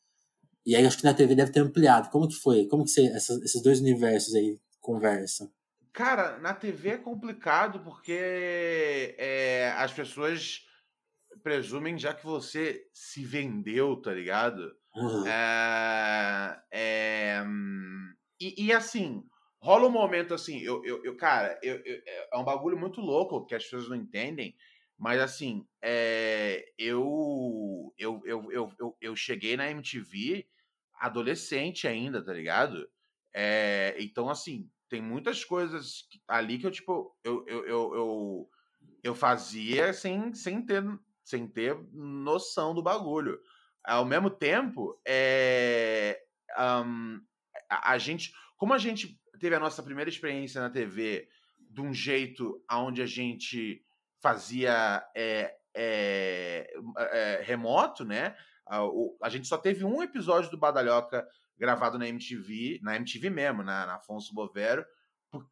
E aí acho que na TV deve ter ampliado. Como que foi? Como que você, essas, esses dois universos aí conversam? Cara, na TV é complicado porque é, as pessoas presumem já que você se vendeu, tá ligado? Uhum. É, é, e, e, assim, rola um momento assim, eu, eu, eu cara, eu, eu, é um bagulho muito louco que as pessoas não entendem, mas assim, é, eu, eu, eu, eu, eu, eu cheguei na MTV adolescente ainda, tá ligado? É, então, assim, tem muitas coisas ali que eu, tipo, eu, eu, eu, eu, eu fazia sem, sem, ter, sem ter noção do bagulho. Ao mesmo tempo, é, um, a, a gente, como a gente teve a nossa primeira experiência na TV de um jeito onde a gente fazia é, é, é, remoto, né? A, o, a gente só teve um episódio do Badalhoca gravado na MTV, na MTV mesmo, na, na Afonso Bovero,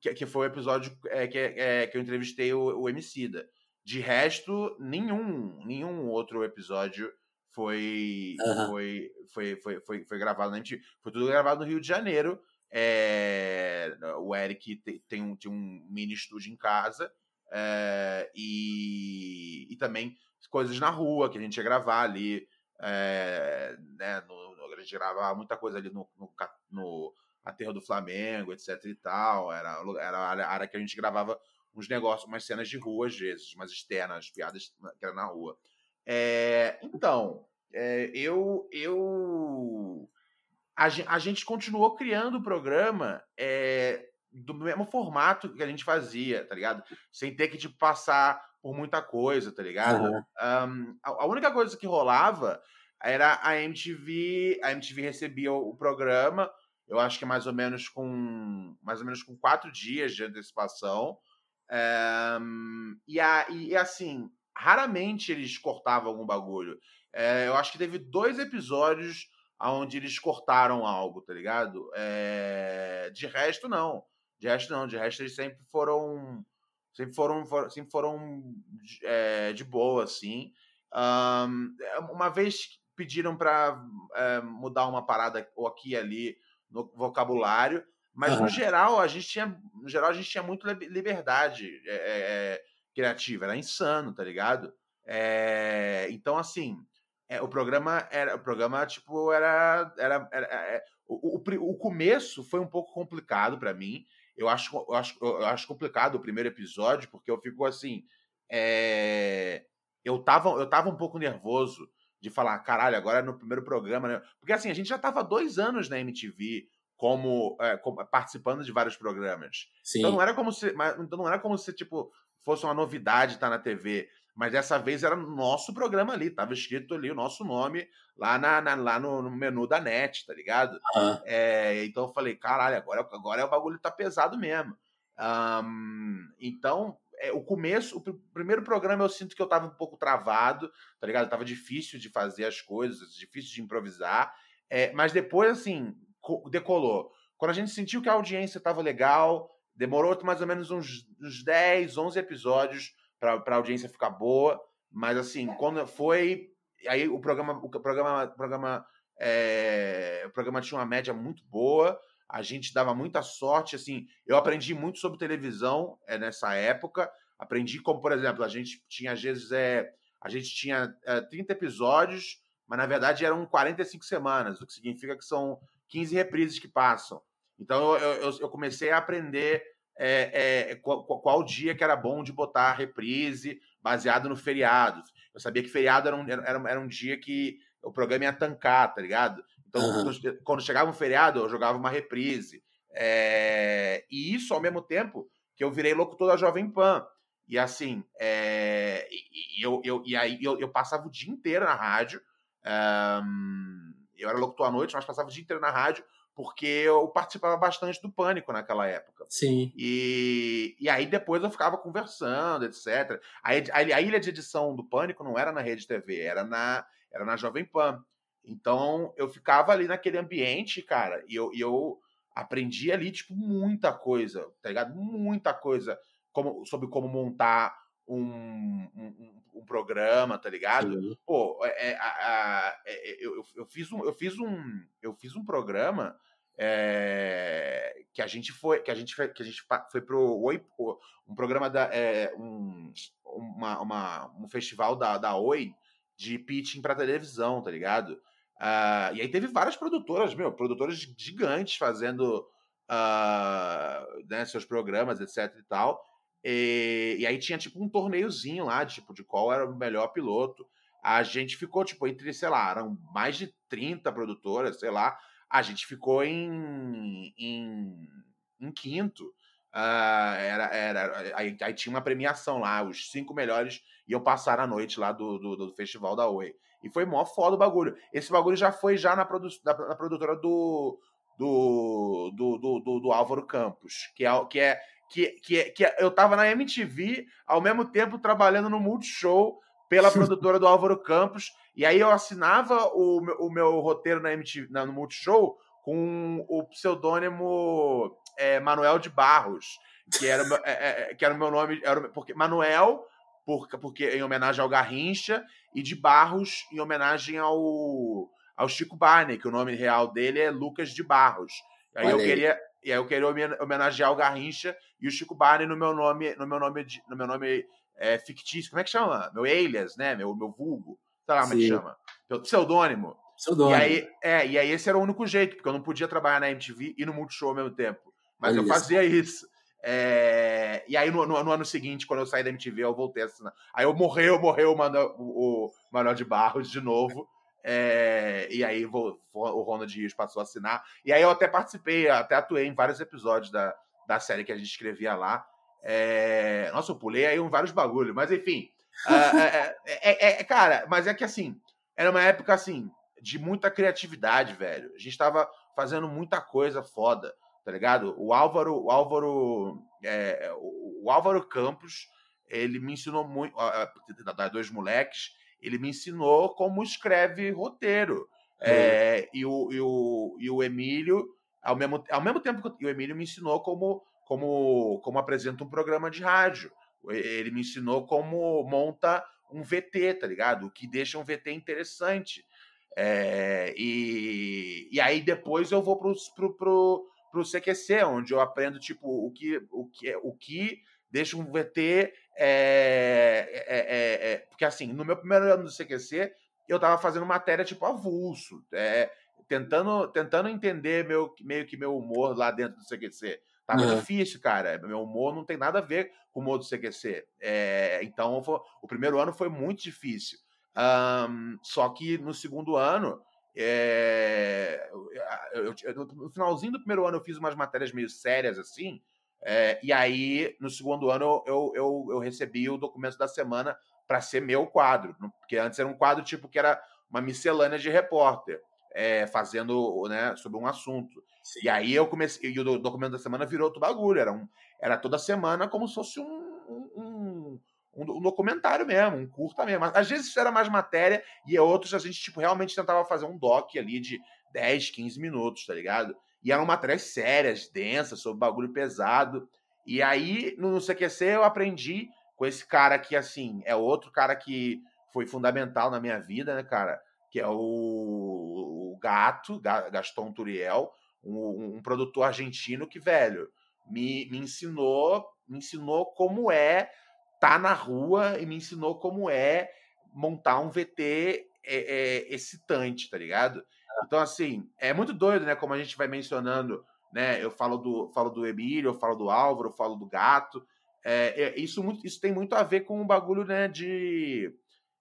que, que foi o episódio é, que, é, que eu entrevistei o, o Emicida. De resto, nenhum, nenhum outro episódio foi, uhum. foi, foi, foi, foi, foi, gravado na MTV. Foi tudo gravado no Rio de Janeiro. É, o Eric tem, tem, um, tem um mini estúdio em casa. É, e, e também coisas na rua que a gente ia gravar ali. É, né, no, a gente gravava muita coisa ali no, no, no Aterro do Flamengo, etc e tal. Era, era a área que a gente gravava uns negócios, umas cenas de rua às vezes, umas externas, piadas que era na rua. É, então, é, eu. eu a, a, gente continuou criando o programa é, do mesmo formato que a gente fazia, tá ligado? Sem ter que tipo, passar por muita coisa, tá ligado? Uhum. Um, a, a, única coisa que rolava era a MTV. A MTV recebia o, programa, eu acho que mais ou menos com mais ou menos com quatro dias de antecipação. Um, e, a, e assim, raramente eles cortavam algum bagulho. É, eu acho que teve dois episódios onde eles cortaram algo, tá ligado? É, de resto, não. De resto, não. De resto, eles sempre foram. Sempre foram, sempre foram é, de boa, assim. Um, uma vez pediram para é, mudar uma parada ou aqui e ali no vocabulário, mas uhum. no geral a gente tinha, no geral a gente tinha muito liberdade é, criativa, era insano, tá ligado? Então assim, o programa era, o programa tipo era, era, era o, o, o, começo foi um pouco complicado para mim. Eu acho, eu acho, eu acho complicado o primeiro episódio porque eu fico assim, é, eu tava, eu tava um pouco nervoso de falar, caralho, agora é no primeiro programa, né? Porque assim, a gente já tava dois anos na MTV como, é, como participando de vários programas. Sim. Então não era como se, então não era como se tipo fosse uma novidade estar tá na TV, mas dessa vez era nosso programa ali, tava escrito ali o nosso nome lá, na, na lá no, no, menu da net, tá ligado? Uhum. É, então eu falei, caralho, agora, agora é o bagulho tá pesado mesmo. Um, então, é, o começo, o pr primeiro programa eu sinto que eu tava um pouco travado, tá ligado? Tava difícil de fazer as coisas, difícil de improvisar. É, mas depois, assim, decolou. Quando a gente sentiu que a audiência tava legal, demorou mais ou menos uns, uns 10, 11 episódios para a audiência ficar boa. Mas, assim, quando foi. Aí o programa. O programa, o programa, é, o programa tinha uma média muito boa a gente dava muita sorte, assim, eu aprendi muito sobre televisão é, nessa época, aprendi como, por exemplo, a gente tinha, às vezes, é, a gente tinha é, 30 episódios, mas na verdade eram 45 semanas, o que significa que são 15 reprises que passam. Então eu, eu, eu comecei a aprender é, é, qual, qual, dia que era bom de botar reprise baseado no feriado. Eu sabia que feriado era um, era, era um dia que o programa ia tancar, tá ligado? Então, uhum. quando chegava um feriado, eu jogava uma reprise. É... E isso, ao mesmo tempo, que eu virei locutor da Jovem Pan. E assim, é... e, eu, eu, e aí eu, eu, passava o dia inteiro na rádio. Um... Eu era locutor à noite, mas passava o dia inteiro na rádio, porque eu participava bastante do Pânico naquela época. Sim. E, e aí depois eu ficava conversando, etc. A, a, a ilha de edição do Pânico não era na Rede TV, era na, era na Jovem Pan. Então, eu ficava ali naquele ambiente, cara, e eu, e eu aprendi ali, tipo, muita coisa, tá ligado? Muita coisa como, sobre como montar um, um, um programa, tá ligado? Sim. Pô, é, é, a, é, eu, eu, fiz um, eu fiz um, eu fiz um programa é, que a gente foi, que a gente foi, que a gente foi pro Oi, um programa da, é, um, uma, uma, um festival da, da Oi de pitching para televisão, tá ligado? Uh, e aí teve várias produtoras, meu, produtoras gigantes fazendo uh, né, seus programas, etc e tal. E, e, aí tinha tipo um torneiozinho lá, tipo, de qual era o melhor piloto. A gente ficou, tipo, entre, sei lá, eram mais de 30 produtoras, sei lá. A gente ficou em, em, em quinto. Uh, era, era, aí, aí, tinha uma premiação lá, os cinco melhores iam passar a noite lá do, do, do festival da Oi. E foi mó foda o bagulho. Esse bagulho já foi já na, produ na, na produtora do do, do, do, do, do Álvaro Campos, que é, que é que, que, é, que é, eu tava na MTV ao mesmo tempo trabalhando no Multishow pela <laughs> produtora do Álvaro Campos, e aí eu assinava o, o meu roteiro na MTV, na, no Multishow com o pseudônimo é, Manuel de Barros, que era, é, é, que era o meu nome. Era, porque Manuel, por, porque em homenagem ao Garrincha, e de Barros, em homenagem ao, ao Chico Barney, que o nome real dele é Lucas de Barros. Aí eu queria. E aí eu queria homenagear o Garrincha e o Chico Barney no meu nome, no meu nome, no meu nome é, fictício. Como é que chama? Meu alias, né? Meu, meu vulgo. Sei lá como é que chama. Meu pseudônimo. Pseudônimo. E aí, é, e aí esse era o único jeito, porque eu não podia trabalhar na MTV e no Multishow ao mesmo tempo. Mas Olha eu fazia isso. É... E aí, no, no, no, ano seguinte, quando eu saí da MTV, eu voltei a assinar. Aí eu morreu, morreu o Manuel, o Manuel de Barros de novo. É... E aí vou, o Ronald Rios passou a assinar. E aí eu até participei, até atuei em vários episódios da, da série que a gente escrevia lá. É... Nossa, eu pulei aí um vários bagulhos, mas enfim. é, é, cara, mas é que assim, era uma época assim, de muita criatividade, velho. A gente tava fazendo muita coisa foda tá ligado? O Álvaro, o Álvaro, é, o, o, Álvaro Campos, ele me ensinou muito, das dois moleques, ele me ensinou como escreve roteiro. É, e, o, e, o, e o Emílio, ao mesmo, ao mesmo tempo que o Emílio me ensinou como, como, como apresenta um programa de rádio. Ele me ensinou como monta um VT, tá ligado? O que deixa um VT interessante. É, e, e aí depois eu vou pro, pro, pro, para o CQC, onde eu aprendo tipo o que o que o que deixa um VT é, é, é, porque assim no meu primeiro ano do CQC eu estava fazendo matéria tipo avulso, é, tentando tentando entender meu meio que meu humor lá dentro do CQC. Tava uhum. difícil, cara. Meu humor não tem nada a ver com o humor do CQC. É, então, o primeiro ano foi muito difícil. Um, só que no segundo ano, é, eu, eu, no finalzinho do primeiro ano eu fiz umas matérias meio sérias assim, é, e aí no segundo ano eu, eu, eu recebi o documento da semana para ser meu quadro, porque antes era um quadro tipo que era uma miscelânea de repórter, é, fazendo né, sobre um assunto. Sim. E aí eu comecei, e o documento da semana virou outro bagulho, era, um, era toda semana como se fosse um, um, um, um documentário mesmo, um curta mesmo. Às vezes era mais matéria e outros a gente tipo, realmente tentava fazer um doc ali de 10, 15 minutos, tá ligado? E eram matérias sérias, densas, sobre bagulho pesado. E aí, no CQC, eu aprendi com esse cara que, assim, é outro cara que foi fundamental na minha vida, né, cara? Que é o, o Gato, Gaston Turiel, um, um, produtor argentino que, velho, me, me ensinou me ensinou como é tá na rua e me ensinou como é montar um VT é, é, excitante, tá ligado? Então, assim, é muito doido, né? Como a gente vai mencionando, né? Eu falo do, falo do Emílio, eu falo do Álvaro, eu falo do Gato. É, é isso, muito, isso tem muito a ver com o bagulho, né? De,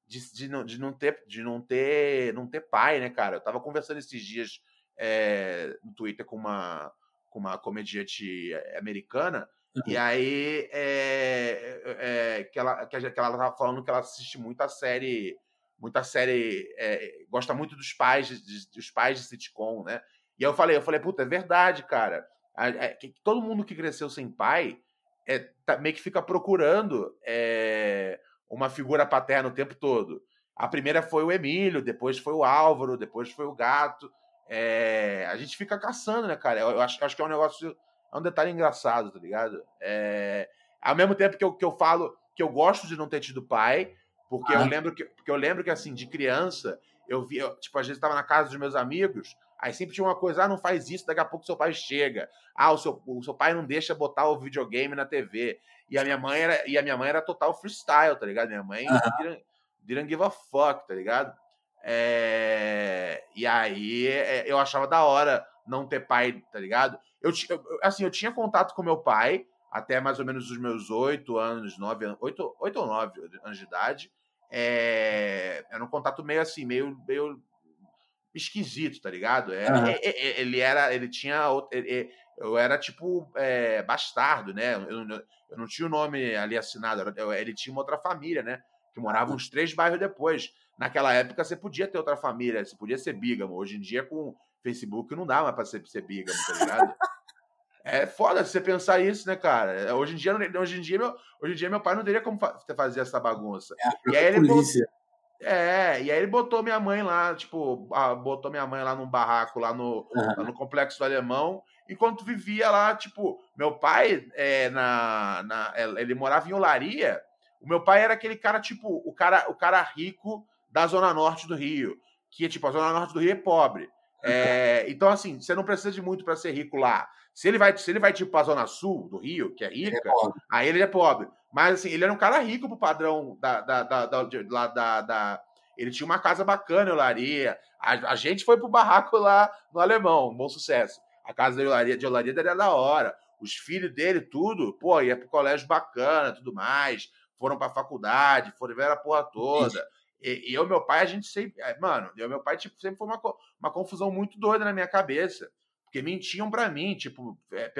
de, de, não, de não ter de não ter não ter pai, né, cara? Eu tava conversando esses dias é, no Twitter com uma, com uma comediante americana e aí, é, é, que, ela, que, ela tava falando que ela assiste muita série, muita série, é, gosta muito dos pais, de, dos pais de sitcom, né? E eu falei, eu falei, puta, é verdade, cara. É, que todo mundo que cresceu sem pai é, tá, meio que fica procurando é, uma figura paterna o tempo todo. A primeira foi o Emílio, depois foi o Álvaro, depois foi o Gato. É, a gente fica caçando, né, cara? Eu, eu acho, eu acho que é um negócio é um detalhe engraçado, tá ligado? É, ao mesmo tempo que eu, que eu falo que eu gosto de não ter tido pai, porque ah. eu lembro que, porque eu lembro que assim, de criança, eu vi, eu, tipo, às vezes estava na casa dos meus amigos, aí sempre tinha uma coisa, ah, não faz isso, daqui a pouco seu pai chega. Ah, o seu, o seu pai não deixa botar o videogame na TV. E a minha mãe era, e a minha mãe era total freestyle, tá ligado? Minha mãe ah. didn't, didn't give a fuck, tá ligado? É, e aí é, eu achava da hora não ter pai, tá ligado? Eu, assim, eu tinha contato com meu pai até mais ou menos os meus oito anos, nove anos, oito, ou nove anos de idade. É, era um contato meio assim, meio, meio esquisito, tá ligado? Uhum. ele era, ele tinha, ele, eu era tipo é, bastardo, né? Eu, eu, não tinha o nome ali assinado, ele tinha uma outra família, né? Que morava uns três bairros depois. Naquela época você podia ter outra família, você podia ser bígamo. Hoje em dia, com Facebook não dá mais pra ser, ser bígamo, tá ligado? É foda você pensar isso, né, cara? É, hoje em dia, hoje em dia, meu, hoje em dia meu pai não teria como fazer essa bagunça. É, e aí ele botou, é, e aí ele botou minha mãe lá, tipo, botou minha mãe lá num barraco, lá no, uhum. lá no Complexo do Alemão, enquanto vivia lá, tipo, meu pai, é, na, na, ele morava em Olaria, o meu pai era aquele cara, tipo, o cara, o cara rico da Zona Norte do Rio, que, tipo, a Zona Norte do Rio é pobre. É, então, assim, você não precisa de muito para ser rico lá. Se ele vai, se ele vai tipo, para a Zona Sul do Rio, que é rica, ele é aí ele é pobre. Mas, assim, ele era um cara rico pro padrão da, da, da, da, da, da ele tinha uma casa bacana Olaria. A, a gente foi pro barraco lá no Alemão, um bom sucesso. A casa de Olaria, de Olaria era da hora. Os filhos dele, tudo, pô, ia pro colégio bacana, tudo mais. Foram pra faculdade, foram ver a porra toda. E, e eu, meu pai, a gente sempre. É, mano, eu, meu pai, tipo, sempre foi uma, uma confusão muito doida na minha cabeça. Porque mentiam para mim, tipo, é,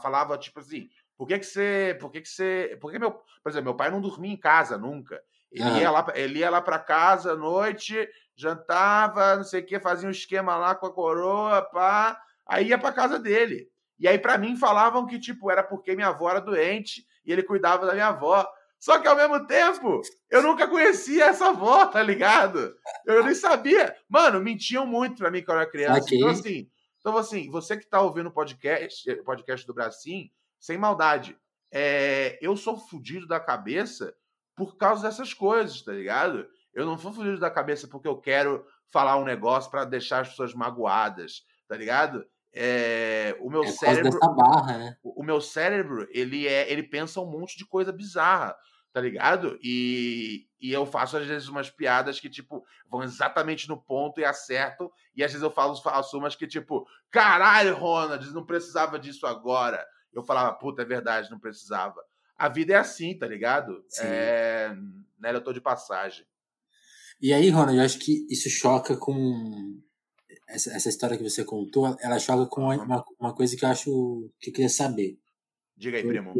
falava, tipo assim, por que, que você. Por que, que você. Por que meu. Por exemplo, meu pai não dormia em casa nunca. Ele, ah. ia lá, ele ia lá para casa à noite, jantava, não sei o que, fazia um esquema lá com a coroa, pá. Aí ia para casa dele. E aí, para mim, falavam que, tipo, era porque minha avó era doente e ele cuidava da minha avó. Só que ao mesmo tempo, eu nunca conhecia essa avó, tá ligado? Eu nem sabia. Mano, mentiam muito pra mim quando eu era criança. Okay. Então, assim, então, assim, você que tá ouvindo o podcast, podcast do Bracim, sem maldade, é, eu sou fudido da cabeça por causa dessas coisas, tá ligado? Eu não sou fudido da cabeça porque eu quero falar um negócio para deixar as pessoas magoadas, tá ligado? É, o meu é cérebro barra, né? o, o meu cérebro ele é ele pensa um monte de coisa bizarra tá ligado? E, e eu faço às vezes umas piadas que, tipo, vão exatamente no ponto e acertam, e às vezes eu falo, faço umas que, tipo, caralho, Ronald, não precisava disso agora. Eu falava, puta, é verdade, não precisava. A vida é assim, tá ligado? Sim. É... Né, eu tô de passagem. E aí, Ronald, eu acho que isso choca com. Essa, essa história que você contou, ela choca com uhum. uma, uma coisa que eu acho que eu queria saber. Diga aí, porque, primo.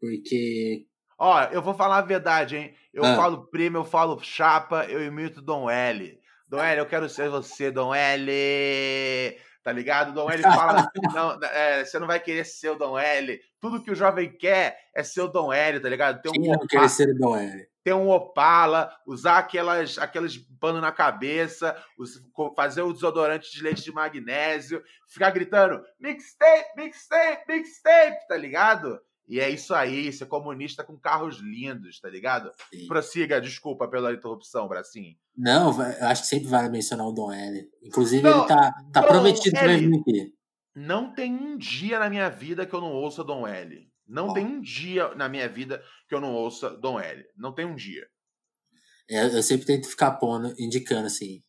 Porque Ó, eu vou falar a verdade, hein? Eu ah. falo primo, eu falo chapa, eu imito Dom L. Dom L, eu quero ser você, Dom L. Tá ligado? Dom L fala. <laughs> não, é, você não vai querer ser o Dom L. Tudo que o jovem quer é ser o Dom L, tá ligado? Tem Quem um não quer ser o Dom L? Ter um Opala, usar aquelas, aqueles pano na cabeça, fazer o desodorante de leite de magnésio, ficar gritando mixtape, mixtape, mixtape, tá ligado? E é isso aí, ser comunista com carros lindos, tá ligado? Sim. Prossiga, desculpa pela interrupção, Bracinho. Não, eu acho que sempre vale mencionar o Dom L. Inclusive, não, ele tá, tá Dom prometido vai vir aqui. Não tem um dia na minha vida que eu não ouça Dom L. Não oh. tem um dia na minha vida que eu não ouça Dom L. Não tem um dia. É, eu sempre tento ficar pondo, indicando, assim,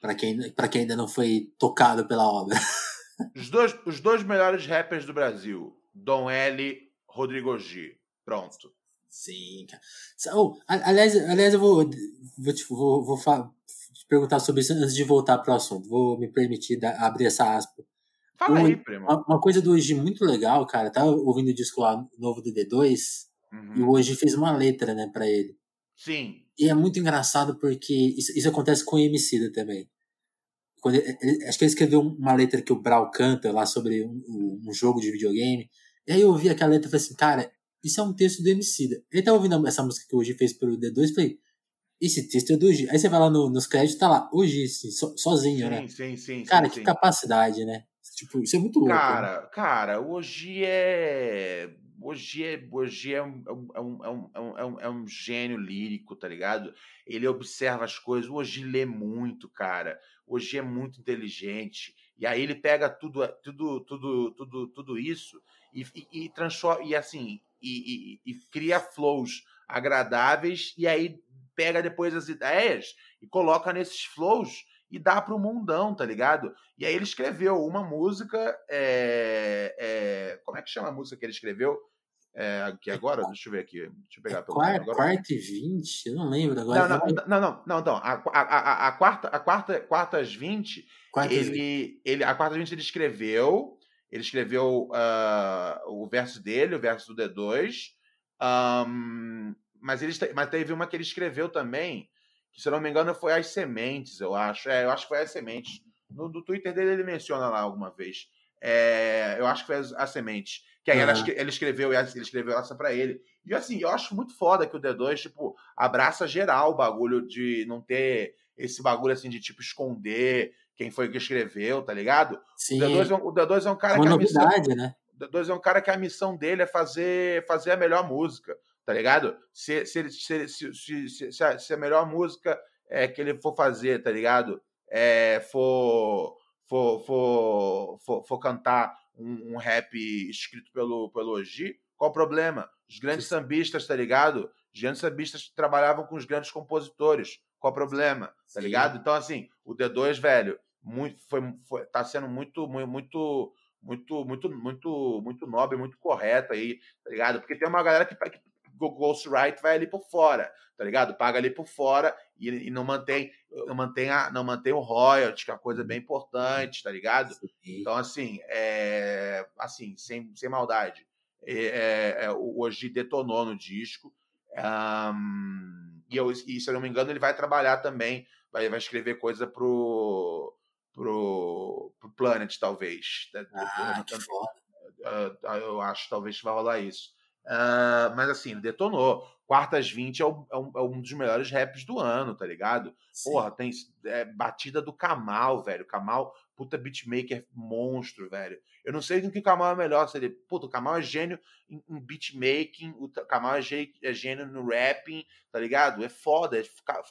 para quem, pra quem ainda não foi tocado pela obra. <laughs> Os dois, os dois melhores rappers do Brasil, Dom L Rodrigo G. Pronto. Sim, cara. Oh, aliás, aliás, eu vou, vou, te, vou, vou te perguntar sobre isso antes de voltar para o assunto. Vou me permitir dar, abrir essa aspa. Fala aí, primo. Uma, coisa do hoje muito legal, cara. Tava ouvindo o disco lá novo do D2 uhum. e o hoje fez uma letra, né, para ele. Sim. E é muito engraçado porque isso, isso acontece com o Emicida também. Quando ele, ele, acho que ele escreveu uma letra que o Brau canta lá sobre um, um jogo de videogame. E aí eu ouvi aquela letra e falei assim, cara, isso é um texto do Emicida. Ele tá ouvindo essa música que o Oji fez pelo D2 e falei, esse texto é do Oji. Aí você vai lá no, nos créditos, tá lá, assim, so, sozinho, sim, né? Sim, sim, Cara, sim, que sim. capacidade, né? Tipo, isso é muito louco. Cara, né? cara, o Oji é... Hoje é, hoje é, um, é, um, é, um, é, um, é um gênio lírico, tá ligado? Ele observa as coisas. Hoje lê muito, cara. Hoje é muito inteligente. E aí ele pega tudo, tudo, tudo, tudo, tudo isso e, e, e transforma e assim e, e, cria flows agradáveis e aí pega depois as ideias e coloca nesses flows e dá para o mundão, tá ligado? E aí ele escreveu uma música, é, é, como é que chama a música que ele escreveu? É, aqui agora, deixa eu ver aqui, deixa eu pegar é pelo quarta, agora. quarta e vinte, eu não lembro agora. Não, não, não, não, não, a, a, a, a quarta, a quarta, quartas vinte, ele, ele, a quarta vinte ele escreveu, ele escreveu uh, o verso dele, o verso do D2. Um, mas, ele, mas teve uma que ele escreveu também, que se eu não me engano foi As Sementes, eu acho. É, eu acho que foi As Sementes. No do Twitter dele ele menciona lá alguma vez. É, eu acho que foi As, Sementes. Que aí uhum. ele escreveu ele escreveu essa para ele. E assim, eu acho muito foda que o D2, tipo, abraça geral o bagulho de não ter esse bagulho assim de tipo esconder quem foi que escreveu, tá ligado? Sim. O D2 é um, o D2 é um cara uma que a novidade, missão, né? O D2 é um cara que a missão dele é fazer, fazer a melhor música, tá ligado? Se, se, se, se, se, se, a, se a melhor música é, que ele for fazer, tá ligado? É, for, for, for, for, for cantar um, um, rap escrito pelo, pelo Oji, qual o problema? Os grandes sambistas, tá ligado? Os grandes sambistas trabalhavam com os grandes compositores. Qual o problema? Tá ligado? Então, assim, o D2, velho, muito, foi, foi, tá sendo muito, muito, muito, muito, muito, muito nobre, muito correto aí, tá ligado? Porque tem uma galera que, que Ghostwrite vai ali por fora, tá ligado? Paga ali por fora e, e não mantém, não mantém, a, não mantém o royalties, que é uma coisa bem importante, tá ligado? Então, assim, é, assim sem, sem maldade. É, é, o Oji detonou no disco. Um, e, eu, e, se eu não me engano, ele vai trabalhar também, vai, vai escrever coisa pro, pro, pro Planet, talvez. Ah, que foda. Eu acho talvez vai rolar isso. Uh, mas assim, detonou. Quartas 20 é, o, é, um, é, um, dos melhores raps do ano, tá ligado? Sim. Porra, tem é, batida do Kamal, velho. Kamal, puta beatmaker monstro, velho. Eu não sei no que o Kamal é melhor. Se ele, puta, o Kamal é gênio em, em beatmaking, o Kamal é, é gênio no rapping, tá ligado? É foda. É,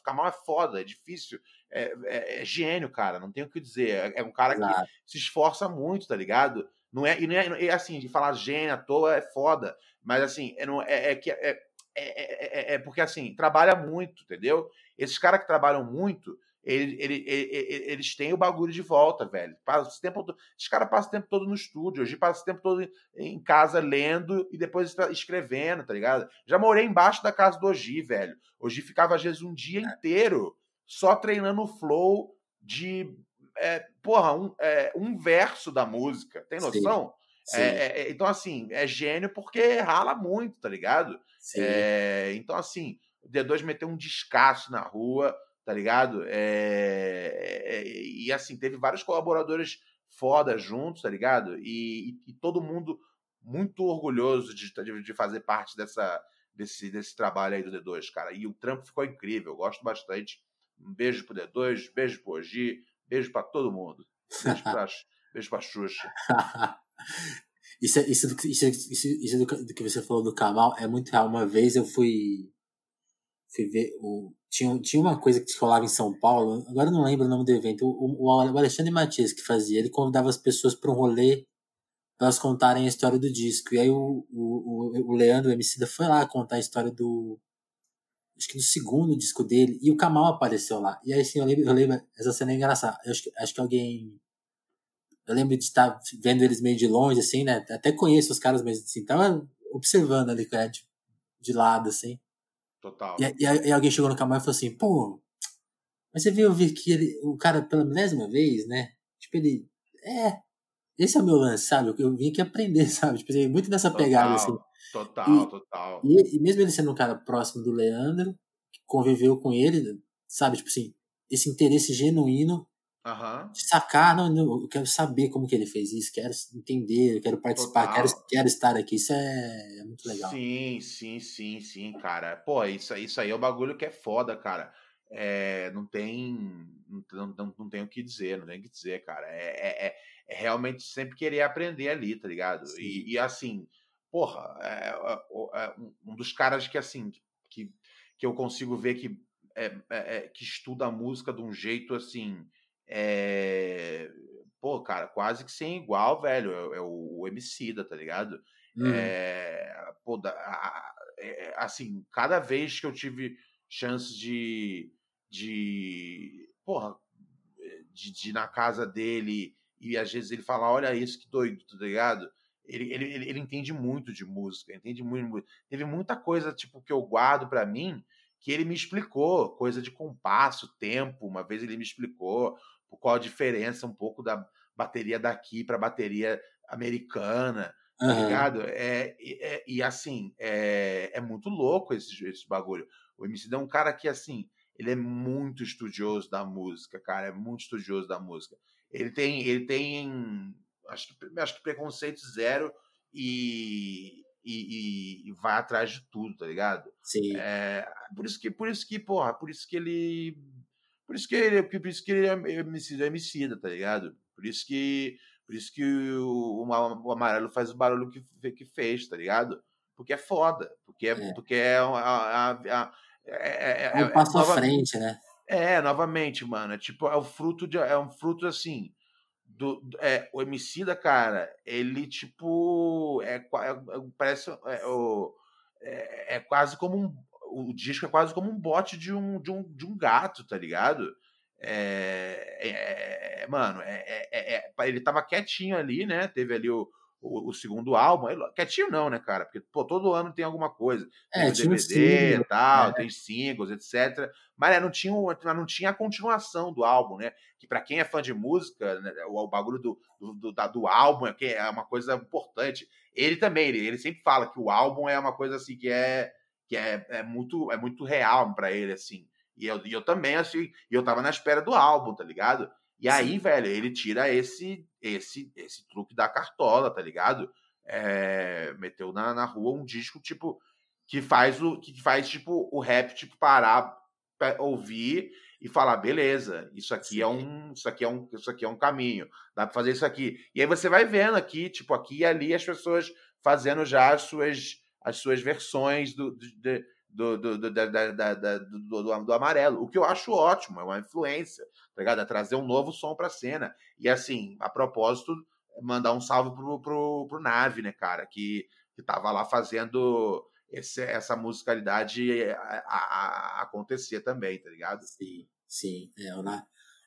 Kamal é foda, é difícil. É, é, é, gênio, cara. Não tenho o que dizer. É, um cara claro. que se esforça muito, tá ligado? Não é, e não é, é assim, de falar gênio à toa é foda. Mas assim, é, não, é, é que é, é, é, porque assim, trabalha muito, entendeu? Esses caras que trabalham muito, ele, ele, ele, eles têm o bagulho de volta, velho. Passa o tempo todo, esses caras passam o tempo todo no estúdio, hoje passa o tempo todo em casa lendo e depois escrevendo, tá ligado? Já morei embaixo da casa do Oji, velho. Oji ficava às vezes um dia inteiro só treinando o flow de é, porra, um, é, um verso da música. Tem noção? Sim. É, é, então, assim, é gênio porque rala muito, tá ligado? É, então, assim, o D2 meteu um descasso na rua, tá ligado? É, e, assim, teve vários colaboradores foda juntos, tá ligado? E, e, e todo mundo muito orgulhoso de, de, de, fazer parte dessa, desse, desse trabalho aí do D2, cara. E o trampo ficou incrível, eu gosto bastante. Um beijo pro D2, beijo pro Ogi, beijo para todo mundo. Beijo <laughs> pra, beijo pra Xuxa. <laughs> Isso, é, isso, isso, isso, isso do, do, que você falou do Kamal é muito real. Uma vez eu fui, fui ver. O, tinha, tinha uma coisa que rolava em São Paulo, agora não lembro o nome do evento. O, o, o Alexandre Matias que fazia, ele convidava as pessoas para um rolê para elas contarem a história do disco. E aí o, o, o Leandro, o Emicida, foi lá contar a história do. Acho que do segundo disco dele. E o Kamal apareceu lá. E aí, assim, eu lembro, eu lembro essa cena é engraçada. Eu acho, acho que alguém eu lembro de estar vendo eles meio de longe, assim, né? Até conheço os caras, mas assim, tava observando ali, né, de, de lado, assim. Total. E, e, e alguém chegou no caminhão e falou assim, pô, mas você viu que ele, o cara, pela milésima vez, né? Tipo, ele. É, esse é o meu lance, sabe? Eu vim aqui aprender, <laughs> sabe? Tipo, assim, muito nessa total, pegada, assim. Total, e, total. E, e, mesmo ele sendo um cara próximo do Leandro, que conviveu com ele, sabe? Tipo assim, esse interesse genuíno Uhum. De sacar, não, não, eu quero saber como que ele fez isso, quero entender, quero participar, quero, quero estar aqui. Isso é, é, muito legal. Sim, sim, sim, sim, cara. Pô, isso, isso aí é o um bagulho que é foda, cara. É, não tem não, não, não tem o que dizer, não tem o que dizer, cara. É, é, é, é realmente sempre querer aprender ali, tá ligado? E, e, assim, porra, é, é, é um dos caras que assim que, que eu consigo ver que, que estuda a música de um jeito assim é... Pô, cara, quase que sem igual, velho. É, é o, Emicida, tá ligado? Hum. É... Pô, da, a, é, assim, cada vez que eu tive chance de. de porra, de, de ir na casa dele e às vezes ele fala: Olha isso, que doido, tá ligado? Ele, ele, ele, entende muito de música, entende muito, muito. Teve muita coisa, tipo, que eu guardo para mim que ele me explicou, coisa de compasso, tempo. Uma vez ele me explicou qual a diferença um pouco da bateria daqui para bateria americana, uhum. tá ligado? É, é, e assim, é, é muito louco esse, esse bagulho. O MC é um cara que, assim, ele é muito estudioso da música, cara, é muito estudioso da música. Ele tem, ele tem, acho que, acho que preconceito zero e, e, e, vai atrás de tudo, tá ligado? Sim. É, por isso que, por isso que, porra, por isso que ele Por isso que ele, por isso que ele é homicida, é homicida, tá ligado? Por isso que, por isso que o, o, amarelo faz o barulho que, que fez, tá ligado? Porque é foda. Porque é, é. Porque é, a, a, a, é, é, é um passo à frente, né? É, novamente, mano. É tipo, é o fruto de. É um fruto assim. Do, é, o Emicida, cara, ele tipo. É, é parece. É, o, é, é, quase como um. O disco é quase como um bote de um, de um, de um gato, tá ligado? É, é, é mano, é, é, ele tava quietinho ali, né? Teve ali o, o, o, segundo álbum. Quietinho não, né, cara? Porque pô, todo ano tem alguma coisa. Tem é, DVD e tal, é. tem singles, etc. Mas é, não, tinha, não tinha a continuação do álbum, né? Que para quem é fã de música, né, o, o, bagulho do, do, do, do álbum é, é uma coisa importante. Ele também, ele, ele sempre fala que o álbum é uma coisa assim que é, que é, é, muito, é muito real para ele, assim. E eu, e eu também, assim, e eu tava na espera do álbum, tá ligado? E aí, Sim. velho, ele tira esse esse esse truque da cartola, tá ligado? É, meteu na, na rua um disco tipo que faz o que faz tipo o rap tipo parar ouvir e falar beleza isso aqui é Sim. é um isso aqui é um isso aqui é um caminho dá para fazer isso aqui e aí você vai vendo aqui tipo aqui e ali as pessoas fazendo já as suas as suas versões do, do, do, do, do, amarelo, o que eu acho ótimo, é uma influência, tá ligado? É trazer um novo som pra cena. E assim, a propósito, mandar um salve pro, pro, pro Nave, né, cara, que, que tava lá fazendo esse, essa musicalidade a, a, a acontecer também, tá ligado? Sim, sim. É, o,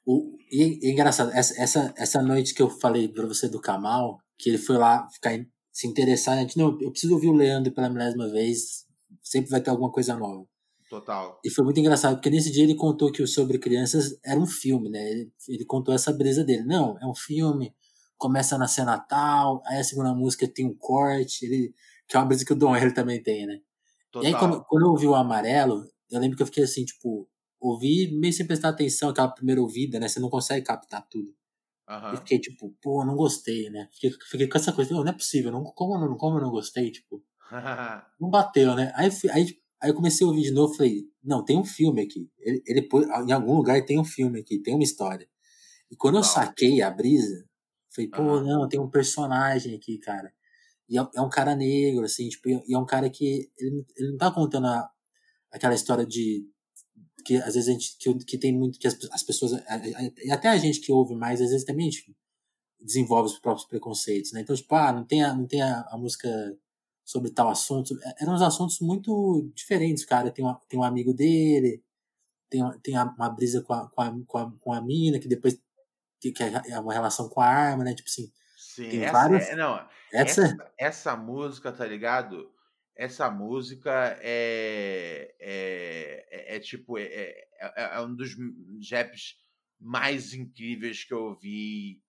o, e, é engraçado, essa, essa, essa noite que eu falei pra você do Kamal, que ele foi lá ficar se interessar, né? não, eu preciso ouvir o Leandro pela milésima vez, sempre vai ter alguma coisa nova. Total. E foi muito engraçado, porque nesse dia ele contou que o Sobre Crianças era um filme, né? Ele, ele contou essa brisa dele. Não, é um filme, começa na cena tal, aí a segunda música tem um corte, ele, que é uma brisa que o Dom ele também tem, né? Total. E aí quando, quando eu ouvi o Amarelo, eu lembro que eu fiquei assim, tipo, ouvi meio sem prestar atenção, aquela primeira ouvida, né? Você não consegue captar tudo. Uhum. E fiquei tipo, pô, não gostei, né? Fiquei, fiquei com essa coisa, não é possível, não, como, não, como eu não gostei, tipo. <laughs> não bateu, né? Aí, aí, aí eu comecei a ouvir de novo falei, não, tem um filme aqui. Ele, ele em algum lugar tem um filme aqui, tem uma história. E quando eu saquei a brisa, falei, pô, uhum. não, tem um personagem aqui, cara. E é, é, um cara negro, assim, tipo, e é um cara que ele, ele não tá contando a, aquela história de que às vezes a gente que, que tem muito que as, as pessoas e até a gente que ouve mais às vezes também tipo, desenvolve os próprios preconceitos, né? Então tipo, ah, não tem a, não tem a, a música sobre tal assunto. É, eram uns assuntos muito diferentes, cara. Tem um, tem um amigo dele, tem, tem uma brisa com a, com a, com a, com a mina, que depois que, que é uma relação com a arma, né? Tipo assim. Sim, tem essa, várias... é, não, essa... essa... essa música, tá ligado? Essa música é, é, é, é tipo, é, é, é, um dos raps mais incríveis que eu vi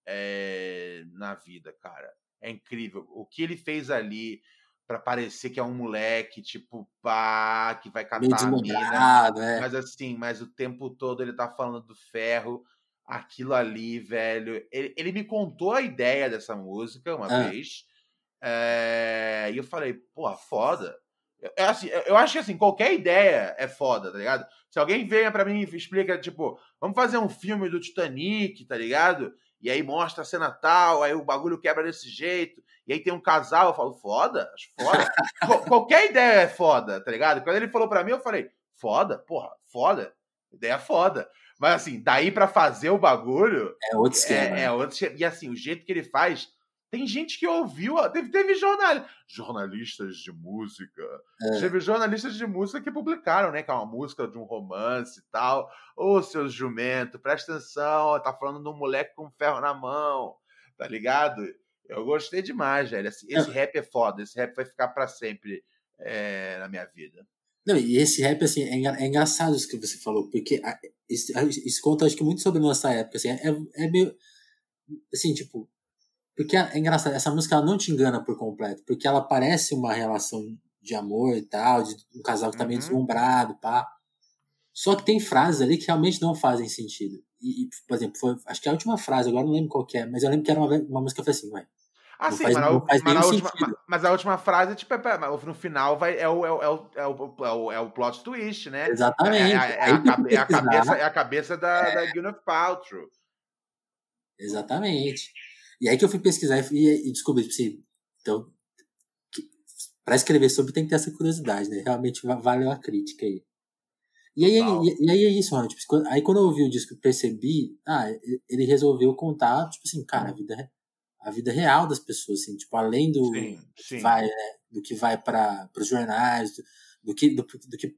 na vida, cara. É incrível. O que ele fez ali, para parecer que é um moleque, tipo, pá, que vai catar a mina. É. Mas assim, mas o tempo todo ele tá falando do ferro, aquilo ali, velho. Ele, ele me contou a ideia dessa música uma ah. vez. É, e eu falei, pô, foda. Eu, assim, eu acho que assim, qualquer ideia é foda, tá ligado? Se alguém venha para mim e explica, tipo, vamos fazer um filme do Titanic, tá ligado? E aí mostra a cena tal, aí o bagulho quebra desse jeito, e aí tem um casal, eu falo, foda, acho foda. <laughs> Qualquer ideia é foda, tá ligado? Quando ele falou para mim, eu falei, foda, porra, foda, ideia foda. Mas assim, daí para fazer o bagulho. É outro esquema. É, é outro E assim, o jeito que ele faz. Tem gente que ouviu, teve, teve jornal, jornalistas de música. É. Teve jornalistas de música que publicaram, né? Que é uma música de um romance e tal. Ô, oh, seu jumento, presta atenção, tá falando de um moleque com ferro na mão, tá ligado? Eu gostei demais, velho. Esse, esse rap é foda, esse rap vai ficar para sempre é, na minha vida. Não, e esse rap, assim, é, é engraçado isso que você falou, porque isso, isso, conta, acho que, muito sobre a nossa época, assim, é, é meio, assim, tipo, porque é engraçado, essa música ela não te engana por completo, porque ela parece uma relação de amor e tal, de um casal que tá meio uhum. deslumbrado, pá. Só que tem frases ali que realmente não fazem sentido. E, por exemplo, foi, acho que a última frase, agora não lembro qual é, mas eu lembro que era uma, uma música que foi assim, ué. Ah, sim, mas, a, mas, a última, mas, a última, frase, tipo, é, no final vai, é, o, é, o, é, o, é, o, é o plot twist, né? Exatamente. É, é, é, a, cabe, é, a, <laughs> cabeça, é a cabeça da, é. da Gwyneth Paltrow. Exatamente. E aí que eu fui pesquisar e, e descobri, tipo assim, então, para escrever sobre tem que ter essa curiosidade, né? Realmente valeu a crítica aí. E aí, e, e, aí é isso, mano. Tipo, aí quando eu ouvi o disco percebi, ah, ele resolveu contar, tipo assim, cara, a vida, a vida real das pessoas, assim, tipo, além do, sim, sim. Que vai, né, do que vai para os jornais, do, do, que, do, do, que,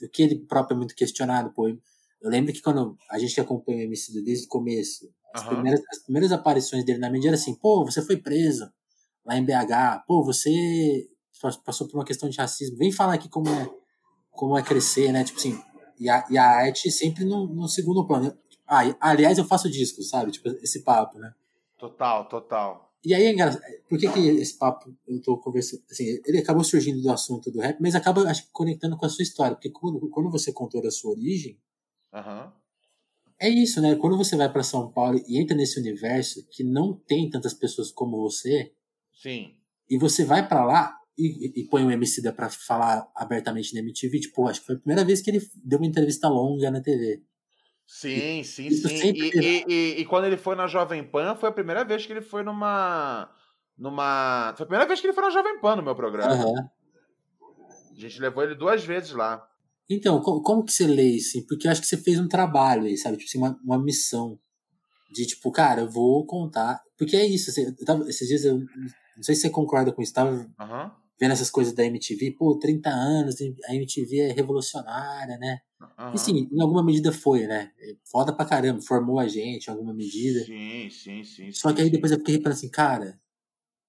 do que ele próprio é muito questionado, pô. Eu lembro que quando a gente acompanha o MC desde o começo, as, uhum. primeiras, as primeiras aparições dele na mídia era assim, pô, você foi preso lá em BH, pô, você passou por uma questão de racismo, vem falar aqui como é, como é crescer, né? Tipo assim, e a, e a arte sempre no, no segundo plano. Ah, aliás, eu faço disco, sabe? Tipo, esse papo, né? Total, total. E aí. Por que, que esse papo eu tô conversando? Assim, ele acabou surgindo do assunto do rap, mas acaba acho, conectando com a sua história. Porque quando, quando você contou da sua origem, uhum. É isso, né? Quando você vai para São Paulo e entra nesse universo que não tem tantas pessoas como você. Sim. E você vai para lá, e, e põe o MC da pra falar abertamente na MTV, tipo, acho que foi a primeira vez que ele deu uma entrevista longa na TV. Sim, e, sim, sim. Sempre... E, e, e, quando ele foi na Jovem Pan, foi a primeira vez que ele foi numa. numa. Foi a primeira vez que ele foi na Jovem Pan no meu programa. Uhum. A gente levou ele duas vezes lá. Então, como, como que você lê isso? Porque eu acho que você fez um trabalho aí, sabe? Tipo assim, uma, uma missão. De tipo, cara, eu vou contar. Porque é isso. Assim, tava, esses dias eu. Não sei se você concorda com isso. Tava uhum vendo essas coisas da MTV, pô, 30 anos, a MTV é revolucionária, né? Uhum. E sim, em alguma medida foi, né? Foda pra caramba, formou a gente em alguma medida. Sim, sim, sim. Só sim, que aí sim. depois eu fiquei reparando assim, cara,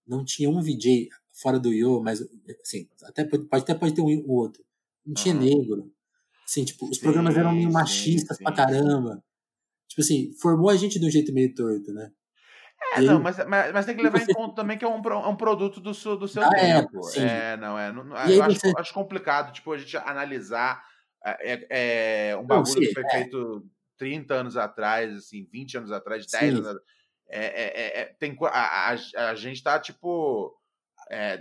não tinha um VJ fora do Yo, mas assim, até pode, até pode ter um, outro. Não tinha negro. Assim, tipo, os sim, programas eram meio machistas pra caramba. Tipo assim, formou a gente de um jeito meio torto, né? É, não, mas, mas, mas, tem que levar você... em conta também que é um, é um produto do seu, do seu ah, é, tempo. É, é, não, é. Não, eu acho, você... acho, complicado, tipo, a gente analisar é, é um bagulho sim, que foi é. feito 30 anos atrás, assim, 20 anos atrás, 10 sim. anos atrás. É, é, é, tem, a, a, a, gente tá, tipo.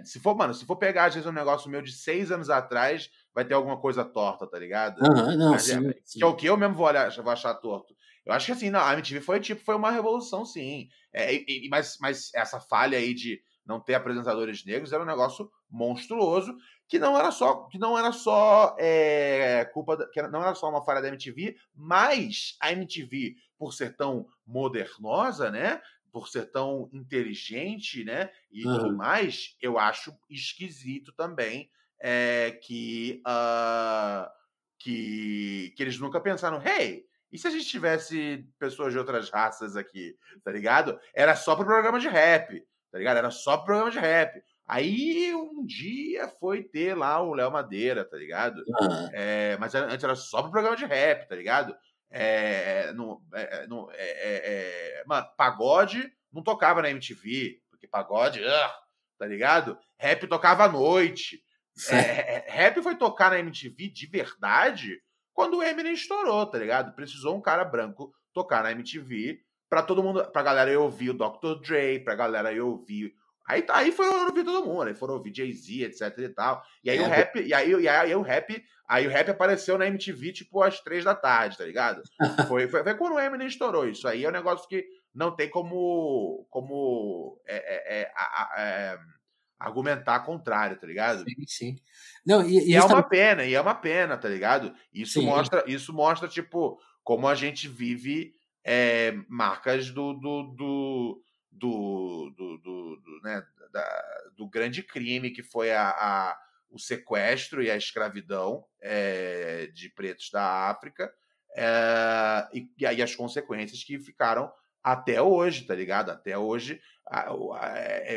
se for, mano, se for pegar, às vezes, um negócio meu de seis anos atrás, vai ter alguma coisa torta, tá ligado? Uhum, não, sim, que é o que eu mesmo vou, olhar, vou achar torto. Eu acho que assim, não, a MTV foi tipo, foi uma revolução, sim. É, e, mas, mas essa falha aí de não ter apresentadores negros era um negócio monstruoso que não era só que não era só é, culpa da, que não era só uma falha da MTV, mas a MTV por ser tão modernosa, né? Por ser tão inteligente, né? E uhum. tudo mais, eu acho esquisito também é, que, uh, que que eles nunca pensaram, hey, e se a gente tivesse pessoas de outras raças aqui, tá ligado? Era só pro programa de rap, tá ligado? Era só pro programa de rap. Aí um dia foi ter lá o Léo Madeira, tá ligado? Uhum. É, mas antes era só pro programa de rap, tá ligado? É, no, é, no, é, é, é, mano, pagode não tocava na MTV, porque pagode, uh, tá ligado? Rap tocava à noite. É, rap foi tocar na MTV de verdade quando o Eminem estourou, tá ligado? Precisou um cara branco tocar na MTV pra todo mundo, pra galera ir ouvir o Dr. Dre, pra galera ir ouvir. Aí, aí foram ouvir todo mundo, aí foram ouvir Jay-Z, etc e tal. E aí é, o rap, e aí, e aí o rap, aí o rap apareceu na MTV tipo às três da tarde, tá ligado? <laughs> foi, foi, foi quando o Eminem estourou. Isso aí é um negócio que não tem como, como é, é, é, é argumentar contrário, tá ligado? Sim, sim. Não, e, e é uma pena, e é uma pena, tá ligado? Isso sim. mostra, isso mostra, tipo, como a gente vive é, marcas do do, do, do, do, do, do né, da, do grande crime que foi a, a, o sequestro e a escravidão é, de pretos da África é, e, e aí as consequências que ficaram até hoje, tá ligado? Até hoje,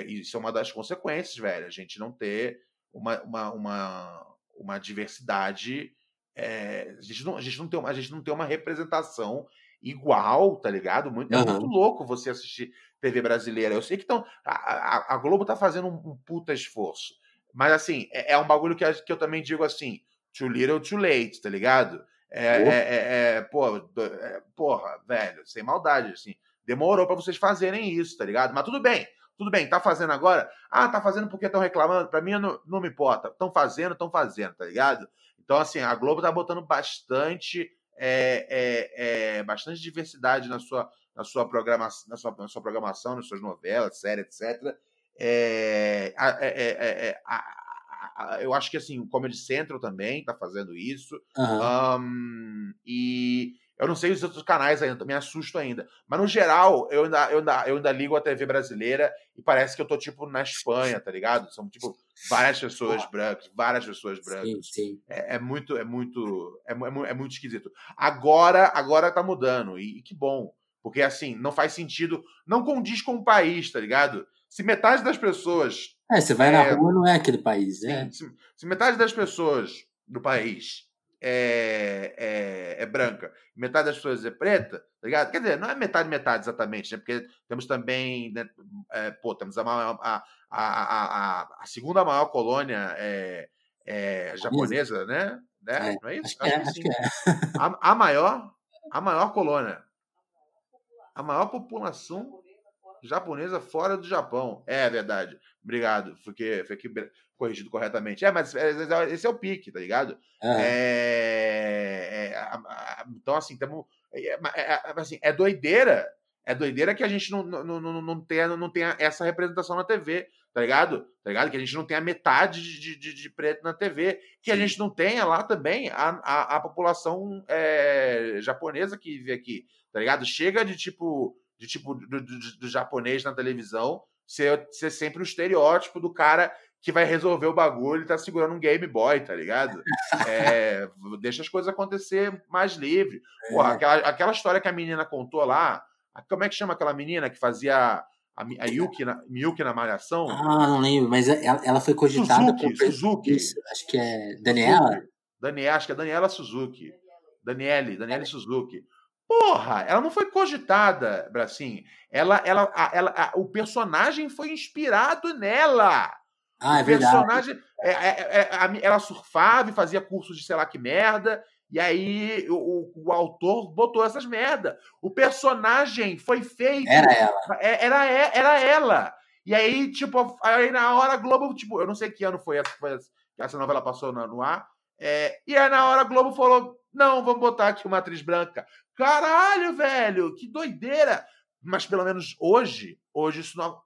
isso é uma das consequências, velho. A gente não ter uma, uma, uma, uma diversidade. É, a, gente não, a, gente não tem uma, a gente não tem uma representação igual, tá ligado? Muito, uhum. É muito louco você assistir TV brasileira. Eu sei que tão, a, a, Globo tá fazendo um, um puta esforço. Mas, assim, é, é um bagulho que, que eu também digo assim: too little, too late, tá ligado? É, é, é, é, pô, é, porra, velho, sem maldade, assim. Demorou para vocês fazerem isso, tá ligado? Mas tudo bem. Tudo bem, tá fazendo agora? Ah, tá fazendo porque estão reclamando? Pra mim não, não me importa. Estão fazendo, estão fazendo, tá ligado? Então, assim, a Globo tá botando bastante, é, é, é, bastante diversidade na sua, na sua, programação, na, sua, na sua programação, nas suas novelas, séries, etc. É, é, é, eu acho que assim, o Comedy Central também tá fazendo isso. Uhum. Um, e eu não sei os outros canais ainda, me assusto ainda. Mas no geral, eu ainda, eu, ainda, eu ainda ligo a TV brasileira e parece que eu tô tipo na Espanha, tá ligado? São tipo várias pessoas brancas, várias pessoas brancas. Sim, sim. É, é muito, é muito, é, é, é, muito esquisito. Agora, agora tá mudando e, e que bom. Porque assim, não faz sentido, não condiz com o país, tá ligado? Se metade das pessoas. É, você vai é, na rua, não é aquele país, né? Se, se, metade das pessoas do país é, é, é, branca, metade das pessoas é preta, tá ligado? Quer dizer, não é metade, metade exatamente, né? Porque temos também, né, é, pô, temos a, a, a, a, a segunda maior colônia é, é japonesa, né? né? Não é isso? Acho, acho que. A, a maior, a maior colônia, a maior população japonesa fora do Japão. É verdade. Obrigado. Fiquei, fiquei corrigido corretamente. É, mas é, é, esse é o pique, tá ligado? É. É, então, assim, temos. assim, é doideira. É doideira que a gente não, não, não, não, tenha, não tenha essa representação na TV, tá ligado? Tá ligado? Que a gente não tenha metade de, de, de preto na TV, que Sim. a gente não tenha lá também a, a, a população é, japonesa que vive aqui, tá ligado? Chega de tipo de tipo do, do, do japonês na televisão ser, ser sempre o estereótipo do cara que vai resolver o bagulho e tá segurando um Game Boy, tá ligado? É, deixa as coisas acontecer mais livre. Porra, é. aquela, aquela história que a menina contou lá, como é que chama aquela menina que fazia a, a Yuki, na, Miyuki na Malhação? Ah, não lembro, mas ela, ela foi cogitada Suzuki, por... Suzuki. Isso, acho que é Daniela? Daniela, acho que é Daniela Suzuki. Daniele, Daniele Suzuki. Porra, ela não foi cogitada, Bracim. Ela, ela, ela, ela, o personagem foi inspirado nela. Ah, é o personagem, é, é, é, ela surfava e fazia cursos de sei lá que merda. E aí o, o, autor botou essas merda. O personagem foi feito. Era ela. É, era, era ela. E aí, tipo, aí na hora a Globo, tipo, eu não sei que ano foi essa, foi essa, essa novela passou no, no ar. É, e aí na hora a Globo falou: não, vamos botar aqui uma atriz branca. Caralho, velho, que doideira! Mas pelo menos hoje, hoje isso não.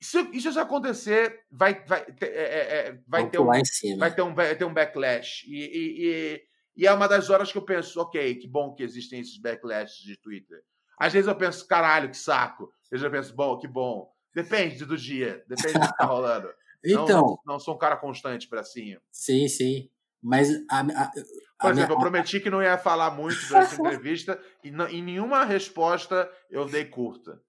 Isso, isso acontecer, vai, vai, é, é, é, vai, ter um, vai, ter um, vai ter um backlash. E, e, e, e, é uma das horas que eu penso, ok, que bom que existem esses backlashes de Twitter. Às vezes eu penso, caralho, que saco. Às vezes eu penso, bom, que bom. Depende do dia, depende do que tá <laughs> rolando. então. Não, não sou um cara constante para cima. Sim, sim. Mas a, a, por exemplo, eu prometi que não ia falar muito <laughs> durante a entrevista e em nenhuma resposta eu dei curta.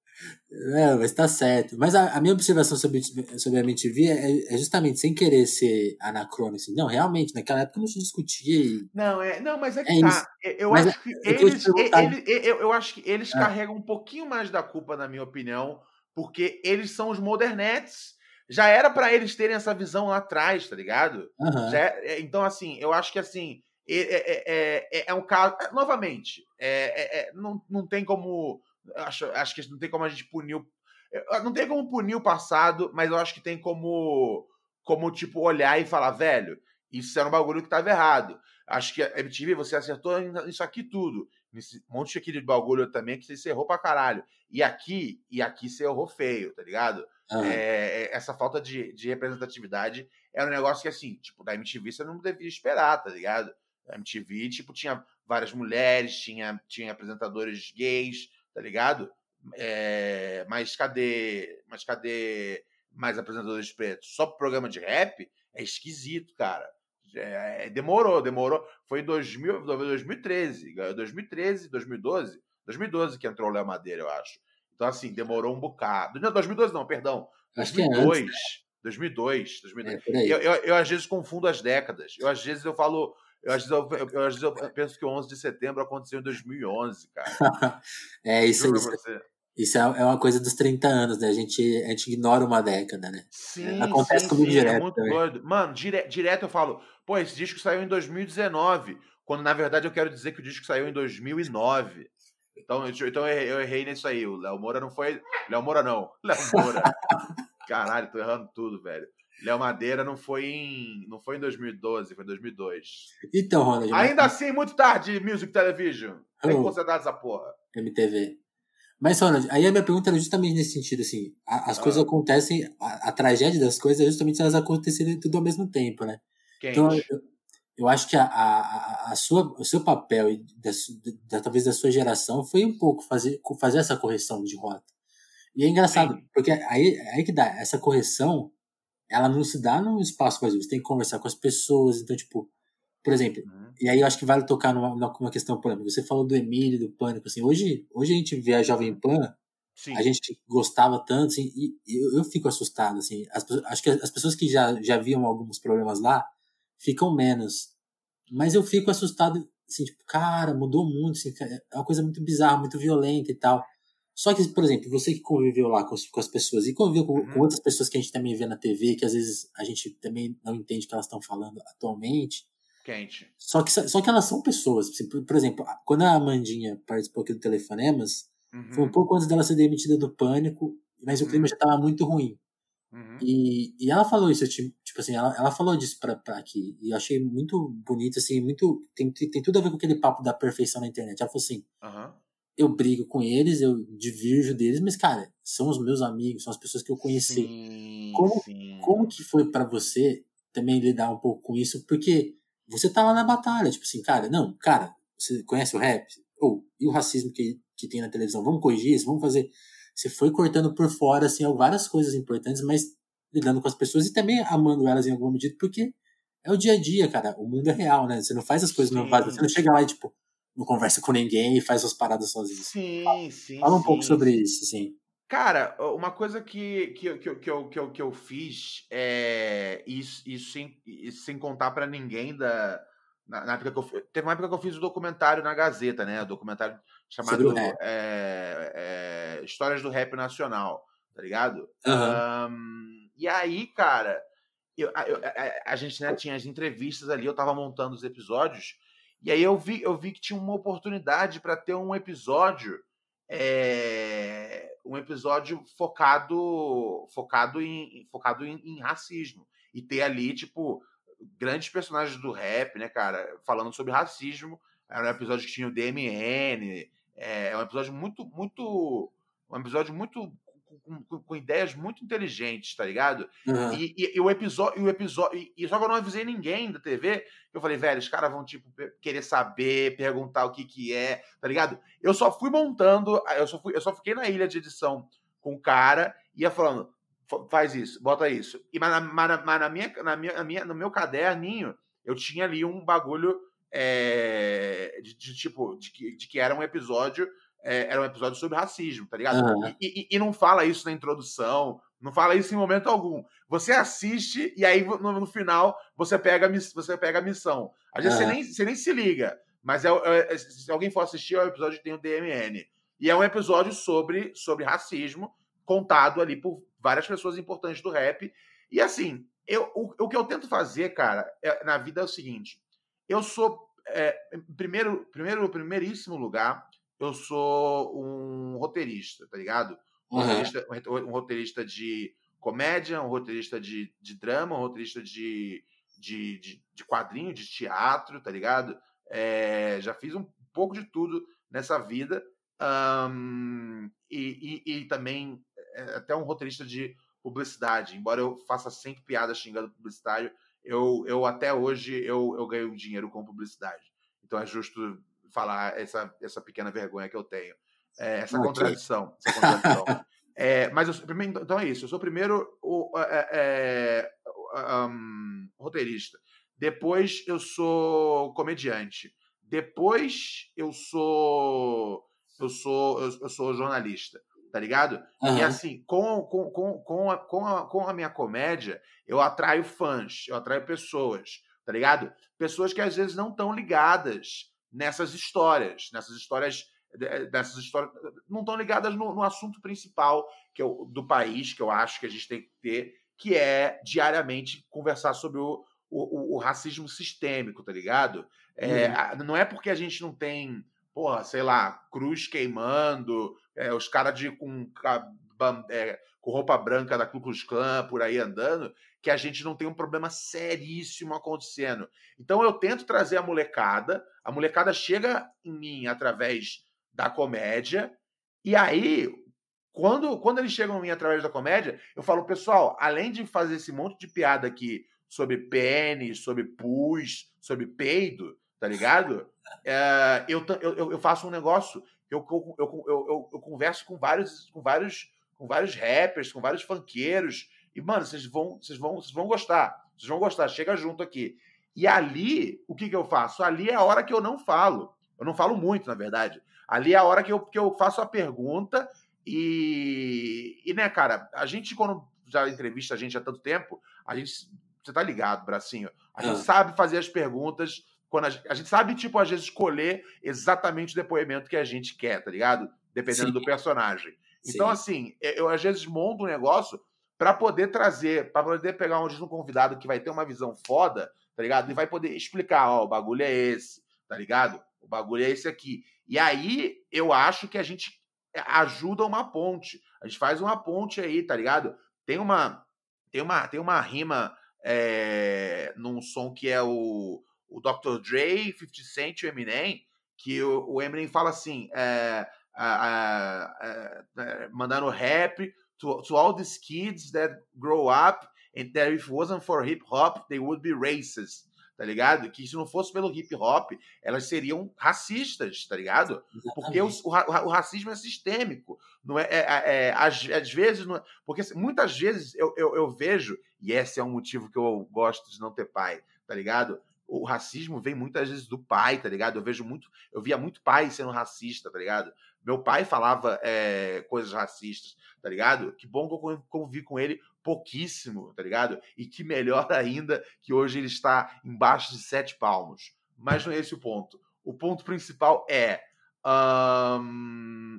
É, mas tá certo. Mas a, a minha observação sobre, sobre a MTV é, é, justamente sem querer ser anacrônico. Assim. Não, realmente, naquela época não se discutia. E... Não, é, não, mas é que é tá. Eu mas acho que eles. Ele, eu, eu acho que eles ah. carregam um pouquinho mais da culpa, na minha opinião, porque eles são os modernetes já era para eles terem essa visão lá atrás, tá ligado? Uhum. É, então, assim, eu acho que assim é, é, é, um caso. Novamente, é, não, não tem como. Acho, acho que não tem como a gente punir. O, não tem como punir o passado, mas eu acho que tem como, como tipo, olhar e falar, velho, isso era um bagulho que estava errado. Acho que a MTV, você acertou isso aqui tudo. Nesse monte aqui de bagulho também que você errou pra caralho. E aqui, e aqui você errou feio, tá ligado? Uhum. É, essa falta de, de representatividade era um negócio que, assim, tipo, da MTV você não devia esperar, tá ligado? A MTV, tipo, tinha várias mulheres, tinha, tinha apresentadores gays, tá ligado? É, mas cadê. Mas cadê mais apresentadores pretos? Só pro programa de rap? É esquisito, cara. É, demorou, demorou. Foi em 2000, 2013, 2013, 2012, 2012 que entrou o Léo Madeira, eu acho. Então, assim, demorou um bocado. Não, 2012 não, perdão. 2002. É antes, 2002, 2002. É, eu, eu, eu, às vezes confundo as décadas. Eu às vezes eu falo, eu às vezes eu, eu, às vezes eu penso que o 11 de setembro aconteceu em 2011, cara. <laughs> é isso, isso, isso é, é uma coisa dos 30 anos, né? A gente, a gente ignora uma década, né? Sim, Acontece sim, comigo sim, é direto. É muito também. doido. Mano, dire, direto eu falo, pô, esse disco saiu em 2019, quando na verdade eu quero dizer que o disco saiu em 2009. Então, então eu errei nisso aí. O Léo Moura não foi. Léo Moura não. Léo Moura. <laughs> Caralho, tô errando tudo, velho. Léo Madeira não foi em não foi em 2012, foi em 2002. Então, Ronald. Ainda mas... assim, muito tarde, Music Television. Tem que consertar essa porra. MTV. Mas, Ronald, aí a minha pergunta era justamente nesse sentido, assim, as ah. coisas acontecem, a, a, tragédia das coisas é justamente elas acontecerem tudo ao mesmo tempo, né? Quente. Então, eu, eu acho que a, a, a sua, o seu papel, da, da, talvez da sua geração, foi um pouco fazer, fazer essa correção de rota. E é engraçado, Sim. porque aí, aí que dá, essa correção, ela não se dá num espaço vazio, você tem que conversar com as pessoas, então, tipo, por exemplo, uhum. e aí eu acho que vale tocar numa, numa questão polêmica. Você falou do Emílio, do Pânico, assim, hoje, hoje a gente vê a Jovem Pan, Sim. a gente gostava tanto, assim, e, eu, eu fico assustado, assim, as, acho que as pessoas que já, já viam alguns problemas lá, ficam menos. Mas eu fico assustado, assim, tipo, cara, mudou muito, assim, é uma coisa muito bizarra, muito violenta e tal. Só que, por exemplo, você que conviveu lá com, com as pessoas e conviveu com, uhum. com, outras pessoas que a gente também vê na TV, que às vezes a gente também não entende o que elas estão falando atualmente, Quente. Só que, só que elas são pessoas. Assim, por exemplo, quando a Amandinha participou aqui do Telefonemas, uhum. foi um pouco antes dela ser demitida do Pânico, mas o clima uhum. já estava muito ruim. Uhum. E, e ela falou isso, tipo, tipo assim, ela, ela falou disso pra, pra aqui. E eu achei muito bonito, assim, muito. Tem, tem tudo a ver com aquele papo da perfeição na internet. Ela falou assim: eu brigo com eles, eu divirjo deles, mas, cara, são os meus amigos, são as pessoas que eu conheci. Sim, como, sim. como que foi para você também lidar um pouco com isso? Porque você tá lá na batalha, tipo assim, cara, não, cara, você conhece o rap? Ou, e o racismo que, que tem na televisão? Vamos corrigir isso? Vamos fazer. Você foi cortando por fora, assim, várias coisas importantes, mas lidando com as pessoas e também amando elas em alguma medida, porque é o dia a dia, cara. O mundo é real, né? Você não faz as coisas não faz. Você não chega lá e, tipo, não conversa com ninguém e faz as paradas sozinho. Sim, Fala, sim. Fala um sim. pouco sobre isso, assim. Cara, uma coisa que, que, que, que, eu, que, eu, que eu fiz é isso, isso, sem, isso sem contar para ninguém da, na, na, época que eu, teve uma época que eu fiz o um documentário na Gazeta, né? Um documentário chamado é, é, Histórias do Rap Nacional, tá ligado? Uhum. Um, e aí, cara, eu, eu, a, a, gente né, tinha as entrevistas ali, eu tava montando os episódios, e aí eu vi, eu vi que tinha uma oportunidade para ter um episódio. É, um episódio focado focado em focado em, em racismo e ter ali tipo grandes personagens do rap, né, cara, falando sobre racismo. Era um episódio que tinha o DMN. É, é um episódio muito, muito. Um episódio muito. Com, com, com ideias muito inteligentes, tá ligado? Uhum. E, e, e, o episódio. E, o episódio e, e, só que eu não avisei ninguém da TV. Eu falei, velho, os caras vão, tipo, querer saber, perguntar o que que é, tá ligado? Eu só fui montando, eu só, fui, eu só fiquei na ilha de edição com o cara, ia falando, faz isso, bota isso. E mas, mas, mas na, minha, na, minha, na minha, no meu caderninho, eu tinha ali um bagulho é, de, de, tipo, de que, de que era um episódio, é, era um episódio sobre racismo, tá ligado? Uhum. E, e, e, não fala isso na introdução, não fala isso em momento algum. Você assiste e aí no, no final você pega, você pega a missão. Às vezes uhum. você, nem, você nem se liga, mas é, é, se alguém for assistir, é o episódio que tem o DMN. E é um episódio sobre, sobre racismo, contado ali por várias pessoas importantes do rap. E assim, eu, o, o que eu tento fazer, cara, é, na vida é o seguinte: eu sou, é, primeiro, primeiro, primeiríssimo lugar, eu sou um roteirista, tá ligado? Um, uhum. roteirista, um roteirista de comédia, um roteirista de, de drama, um roteirista de, de, de, de quadrinho, de teatro, tá ligado? É, já fiz um pouco de tudo nessa vida. Um, e, e, e, também é até um roteirista de publicidade. Embora eu faça sempre piada xingando publicitário, eu, eu até hoje eu, eu ganho dinheiro com publicidade. Então é justo falar essa, essa pequena vergonha que eu tenho. É, essa, okay. contradição, essa contradição. <laughs> é, mas eu, primeiro, então é isso. Eu sou primeiro o é, é um, roteirista. Depois eu sou comediante. Depois eu sou eu sou eu, eu sou jornalista tá ligado? Uhum. E assim, com, com, com, com, a, com, a, com a minha comédia, eu atraio fãs, eu atraio pessoas, tá ligado? Pessoas que às vezes não estão ligadas nessas histórias, nessas histórias dessas histórias não estão ligadas no, no, assunto principal que eu, do país que eu acho que a gente tem que ter, que é diariamente conversar sobre o, o, o racismo sistêmico, tá ligado? É, uhum. Não é porque a gente não tem porra, sei lá, cruz queimando, é, os caras de com, é, com roupa branca da Ku Klux Klan por aí andando, que a gente não tem um problema seríssimo acontecendo. Então eu tento trazer a molecada, a molecada chega em mim através da comédia, e aí, quando, quando eles chegam em mim através da comédia, eu falo, pessoal, além de fazer esse monte de piada aqui sobre pênis, sobre pus, sobre peido, tá ligado? É, eu, eu, eu faço um negócio, eu, eu, eu, eu, converso com vários, com vários com vários rappers, com vários funkeiros. E, mano, vocês vão, vocês vão, vocês vão gostar. Vocês vão gostar. Chega junto aqui. E ali, o que, que eu faço? Ali é a hora que eu não falo. Eu não falo muito, na verdade. Ali é a hora que eu, que eu faço a pergunta e, e, né, cara, a gente, quando já entrevista a gente há tanto tempo, a gente. Você tá ligado, bracinho? A gente é. sabe fazer as perguntas. Quando a gente, a gente, sabe, tipo, às vezes, escolher exatamente o depoimento que a gente quer, tá ligado? Dependendo Sim. do personagem. Então, assim, eu às vezes monto um negócio para poder trazer, para poder pegar um, um convidado que vai ter uma visão foda, tá ligado? E vai poder explicar, ó, o bagulho é esse, tá ligado? O bagulho é esse aqui. E aí eu acho que a gente ajuda uma ponte. A gente faz uma ponte aí, tá ligado? Tem uma tem uma tem uma rima é, num som que é o, o Dr. Dre, 50 Cent e o Eminem, que o, o Eminem fala assim, é, mandando rap to, to all these kids that grow up and that if it wasn't for hip hop, they would be racist. Tá ligado? Que se não fosse pelo hip hop, elas seriam racistas, tá ligado? Porque o, o, o, racismo é sistêmico. Não é, é, é, é às, às, vezes, não é, porque muitas vezes eu, eu, eu vejo, e esse é um motivo que eu gosto de não ter pai, tá ligado? O racismo vem muitas vezes do pai, tá ligado? Eu vejo muito, eu via muito pai sendo racista, tá ligado? Meu pai falava é, coisas racistas, tá ligado? Que bom que eu convivi com ele pouquíssimo, tá ligado? E que melhor <laughs> ainda que hoje ele está embaixo de sete palmos. Mas não é esse o ponto. O ponto principal é.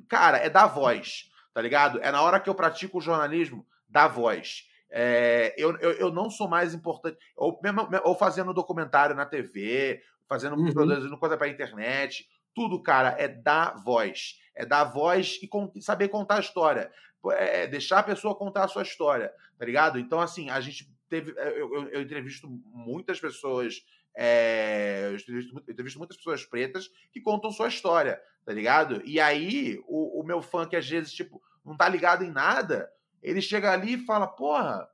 cara, é dar voz, tá ligado? É na hora que eu pratico o jornalismo, dar voz. É, eu, eu, eu, não sou mais importante. Ou, mesmo, ou fazendo documentário na TV, fazendo uhum. produzindo coisa para internet. Tudo, cara, é dar voz é dar voz e saber contar a história. É, é deixar a pessoa contar a sua história, tá ligado? Então, assim, a gente teve. É, eu, eu, eu entrevisto muitas pessoas. É, eu, entrevisto, eu entrevisto muitas pessoas pretas que contam sua história, tá ligado? E aí, o, o meu fã, que às vezes, tipo, não tá ligado em nada, ele chega ali e fala: Porra,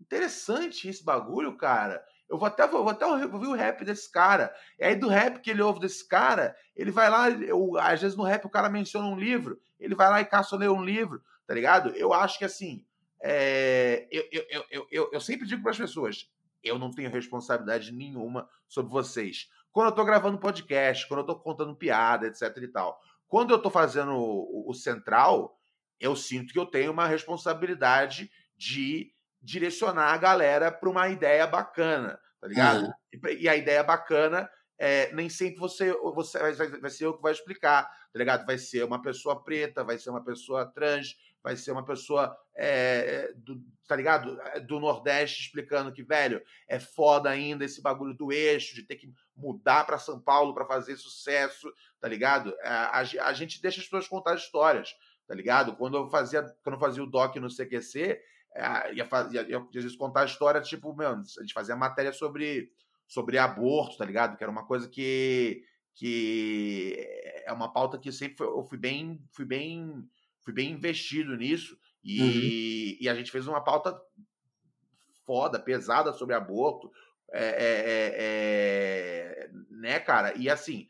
interessante esse bagulho, cara. Eu vou até, vou até ouvir o rap desse cara. E aí, do rap que ele ouve desse cara, ele vai lá, eu, às vezes no rap o cara menciona um livro, ele vai lá e caça ler um livro, tá ligado? Eu acho que assim, é, eu, eu, eu, eu, eu sempre digo para as pessoas: eu não tenho responsabilidade nenhuma sobre vocês. Quando eu tô gravando podcast, quando eu tô contando piada, etc e tal. Quando eu tô fazendo o, o central, eu sinto que eu tenho uma responsabilidade de direcionar a galera para uma ideia bacana, tá ligado? Uhum. E, a ideia bacana é, nem sempre você, você vai, vai, ser eu que vai explicar, tá ligado? Vai ser uma pessoa preta, vai ser uma pessoa trans, vai ser uma pessoa, é, do, tá ligado? É, do Nordeste explicando que, velho, é foda ainda esse bagulho do eixo, de ter que mudar para São Paulo para fazer sucesso, tá ligado? A, a, a, gente deixa as pessoas contar histórias, tá ligado? Quando eu fazia, quando eu fazia o doc no CQC, é, ia, ia, ia, às vezes contar a história, tipo, meu, a gente fazia matéria sobre, sobre aborto, tá ligado? Que era uma coisa que, que é uma pauta que sempre foi, eu fui bem, fui bem, fui bem investido nisso. E, uhum. e a gente fez uma pauta foda, pesada sobre aborto. É, é, é, é né, cara? E assim,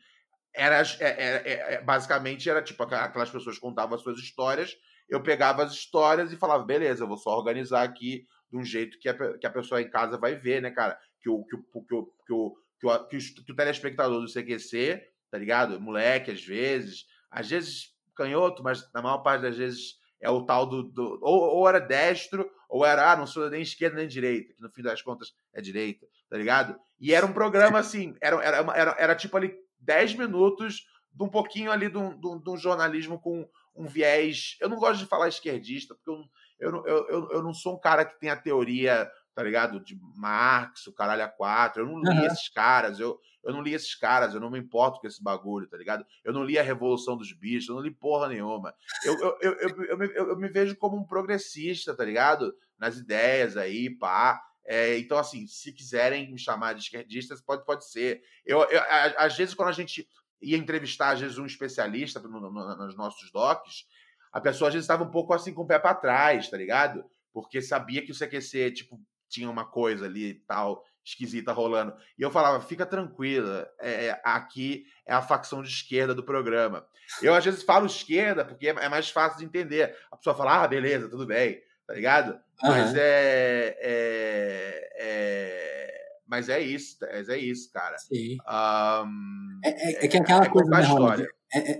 era, é, é, basicamente era tipo aquelas pessoas contavam as suas histórias eu pegava as histórias e falava, beleza, eu vou só organizar aqui de um jeito que a, que a pessoa em casa vai ver, né, cara? Que o, que o, que o, que o, que o, que o, que o telespectador do CQC, tá ligado? Moleque, às vezes, às vezes canhoto, mas na maior parte das vezes é o tal do. do ou, ou, era destro, ou era, ah, não sou nem esquerda nem direita, que no fim das contas é direita, tá ligado? E era um programa assim, era, era, era, era tipo ali 10 minutos de um pouquinho ali de um, de um jornalismo com um viés. Eu não gosto de falar esquerdista, porque eu, eu, eu, eu, eu não sou um cara que tem a teoria tá ligado? De Marx, o caralho a quatro. Eu não li uhum. esses caras, eu, eu não li esses caras, eu não me importo com esse bagulho, tá ligado? Eu não li a Revolução dos Bichos, eu não li porra nenhuma. Eu, eu, eu, eu, eu, me, eu me vejo como um progressista, tá ligado? Nas ideias aí, pá. É, então, assim, se quiserem me chamar de esquerdista, pode, pode ser. Eu, eu, às vezes, quando a gente ia entrevistar, às vezes, um especialista no, no, nos nossos docs, a pessoa às vezes estava um pouco assim com o pé para trás, tá ligado? Porque sabia que o CQC, tipo, tinha uma coisa ali tal, esquisita rolando. E eu falava, fica tranquila, é, é, aqui é a facção de esquerda do programa. Eu às vezes falo esquerda porque é, é mais fácil de entender. A pessoa fala, ah, beleza, tudo bem, tá ligado? Uhum. Mas é, é, é, Mas é isso, mas é isso, cara. Sim. Um, é, é, que aquela coisa da história. É,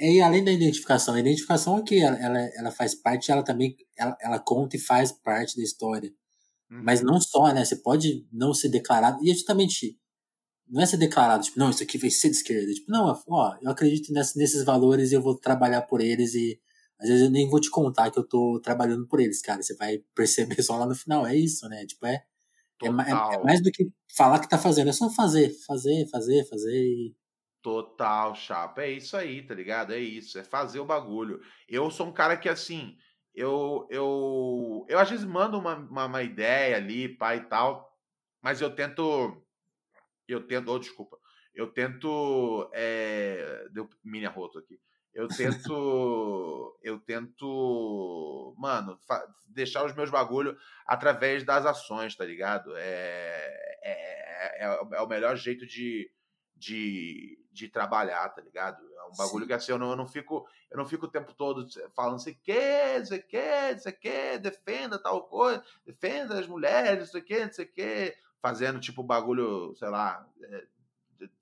é, além da identificação, a identificação aqui, ela, ela, ela faz parte, ela também ela, ela conta e faz parte da história. Mas não só, né? Você pode não ser declarado. E é justamente. Não é ser declarado, tipo, não, isso aqui vai ser de esquerda. Tipo, não, ó, eu acredito nesses valores e eu vou trabalhar por eles e às vezes eu nem vou te contar que eu tô trabalhando por eles, cara. Você vai perceber <laughs> só lá no final. É isso, né? Tipo, é, é, é, é mais do que falar que tá fazendo. É só fazer, fazer, fazer, fazer e. Total, chapa. É isso aí, tá ligado? É isso. É fazer o bagulho. Eu sou um cara que, assim, eu, eu, eu às vezes mando uma, uma, uma ideia ali, pai e tal, mas eu tento, eu tento, oh, desculpa, eu tento, é, deu mini arroto aqui, eu tento, eu tento, mano, deixar os meus bagulho através das ações, tá ligado? É, é, é, é o melhor jeito de, de, de trabalhar, tá ligado? um bagulho Sim. que assim, eu não, eu não fico, eu não fico o tempo todo falando sei que, sei que, sei que, defenda tal coisa, defenda as mulheres, sei que, sei que, fazendo tipo bagulho, sei lá, é,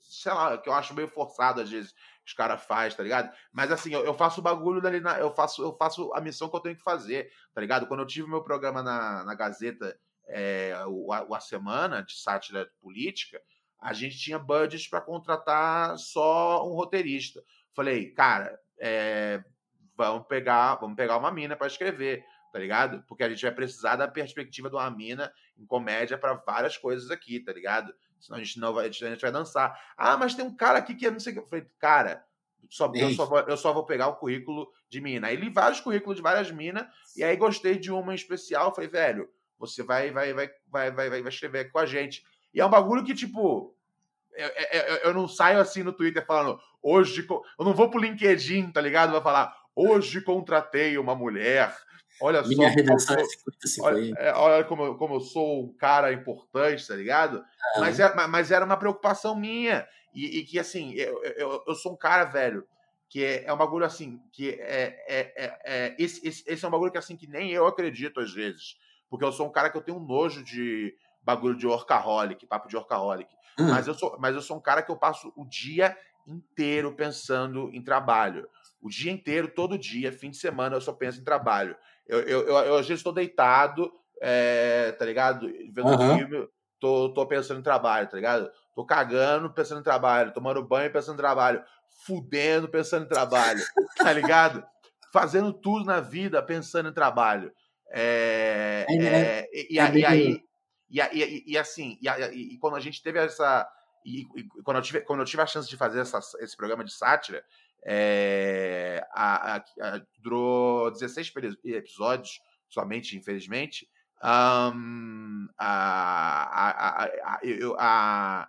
sei lá, que eu acho meio forçado às vezes os caras fazem, tá ligado? Mas assim, eu, eu faço o bagulho dali, na, eu faço eu faço a missão que eu tenho que fazer, tá ligado? Quando eu tive meu programa na, na Gazeta, é, o, a, a Semana, de sátira política, a gente tinha budget para contratar só um roteirista. Falei, cara, é, vamos pegar, vamos pegar uma mina para escrever, tá ligado? Porque a gente vai precisar da perspectiva de uma mina em comédia para várias coisas aqui, tá ligado? Senão a gente não vai, a gente vai dançar. Ah, mas tem um cara aqui que é não sei o que. Eu falei, cara, só, eu, só vou, eu só vou pegar o currículo de mina. Aí li vários currículos de várias minas, e aí gostei de uma em especial. Falei, velho, você vai, vai, vai, vai, vai, vai escrever aqui com a gente. E é um bagulho que, tipo, eu, eu, eu, não saio assim no Twitter falando, hoje. Eu não vou pro LinkedIn, tá ligado? Vai falar, hoje contratei uma mulher. Olha Minha só. Redação é olha, é, olha como, como eu sou um cara importante, tá ligado? Mas, é, mas era uma preocupação minha. E, e que, assim, eu, eu, eu, sou um cara, velho, que é, é um bagulho assim, que é. é, é, é esse, esse, esse, é um bagulho que, assim, que nem eu acredito às vezes. Porque eu sou um cara que eu tenho um nojo de bagulho de orcaholic, papo de orcaholic. Hum. Mas, eu sou, mas eu sou um cara que eu passo o dia inteiro pensando em trabalho. O dia inteiro, todo dia, fim de semana, eu só penso em trabalho. Eu, eu, eu, eu às vezes estou deitado, é, tá ligado? Vendo uhum. filme, tô, tô pensando em trabalho, tá ligado? Tô cagando pensando em trabalho, tomando banho pensando em trabalho, fudendo pensando em trabalho, tá ligado? Fazendo tudo na vida pensando em trabalho. É, é, é, e, é e, e, aí, e, e, e assim, e, e, quando a gente teve essa. E, quando, eu tive, quando eu tive a chance de fazer essa, esse programa de sátira, é, a, a, a, durou 16 episódios somente, infelizmente. Um, a, a, a,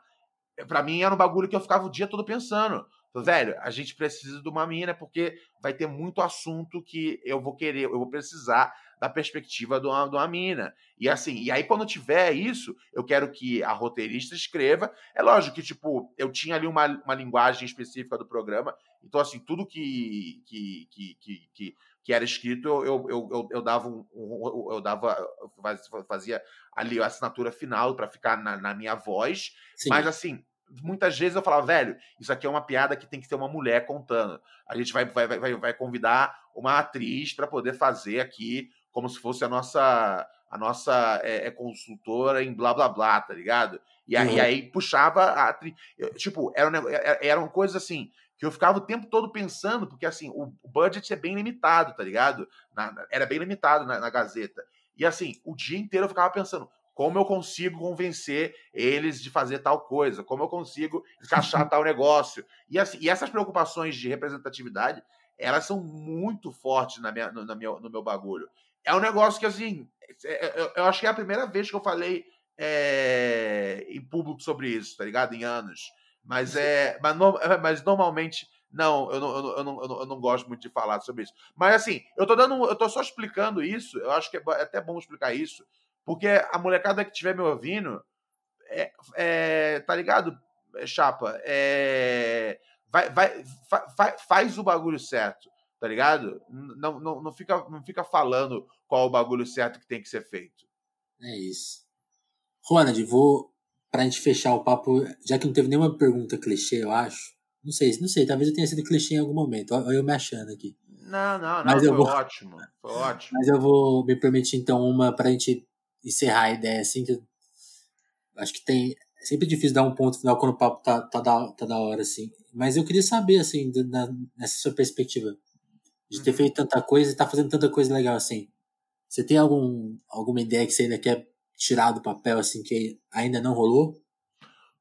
pra mim era um bagulho que eu ficava o dia todo pensando. Velho, a gente precisa de uma mina porque vai ter muito assunto que eu vou querer, eu vou precisar da perspectiva de uma, de uma mina. E assim, e aí quando tiver isso, eu quero que a roteirista escreva. É lógico que, tipo, eu tinha ali uma, uma linguagem específica do programa, então, assim, tudo que, que, que, que, que era escrito, eu, eu, eu, eu dava um, um, eu dava, eu fazia ali a assinatura final para ficar na, na, minha voz. Sim. Mas assim, muitas vezes eu falava, velho, isso aqui é uma piada que tem que ter uma mulher contando. A gente vai, vai, vai, vai convidar uma atriz para poder fazer aqui como se fosse a nossa a nossa é, é consultora em blá blá blá, tá ligado? E aí, uhum. aí puxava a atriz. Tipo, era, é, eram coisas assim que eu ficava o tempo todo pensando, porque assim, o budget é bem limitado, tá ligado? Na, era bem limitado na, na, Gazeta. E assim, o dia inteiro eu ficava pensando, como eu consigo convencer eles de fazer tal coisa, como eu consigo encaixar <laughs> tal negócio. E, assim, e essas preocupações de representatividade, elas são muito fortes na minha, no, na minha, no meu bagulho. É um negócio que, assim, é, é, eu, acho que é a primeira vez que eu falei é, em público sobre isso, tá ligado? Em anos. Mas, é, mas, no, mas normalmente não eu não, eu, não, eu, não, eu não gosto muito de falar sobre isso. Mas assim, eu tô dando. Eu tô só explicando isso. Eu acho que é até bom explicar isso porque a molecada que estiver me ouvindo, é, é, tá ligado, Chapa? É, vai, vai, fa, faz o bagulho certo, tá ligado? Não, não, não, fica, não fica falando qual o bagulho certo que tem que ser feito. É isso. Ronald, vou. Pra gente fechar o papo, já que não teve nenhuma pergunta clichê, eu acho. Não sei, não sei, talvez eu tenha sido clichê em algum momento. Olha eu me achando aqui. Não, não, não, Mas foi vou... ótimo. Foi ótimo. Mas eu vou me permitir, então, uma pra gente encerrar a ideia assim, que acho que tem. É sempre difícil dar um ponto final quando o papo tá, tá, da, tá da hora, assim. Mas eu queria saber, assim, da, nessa sua perspectiva, de ter feito tanta coisa e tá fazendo tanta coisa legal assim. Você tem algum, alguma ideia que você ainda quer tirar do papel, assim, que ainda não rolou?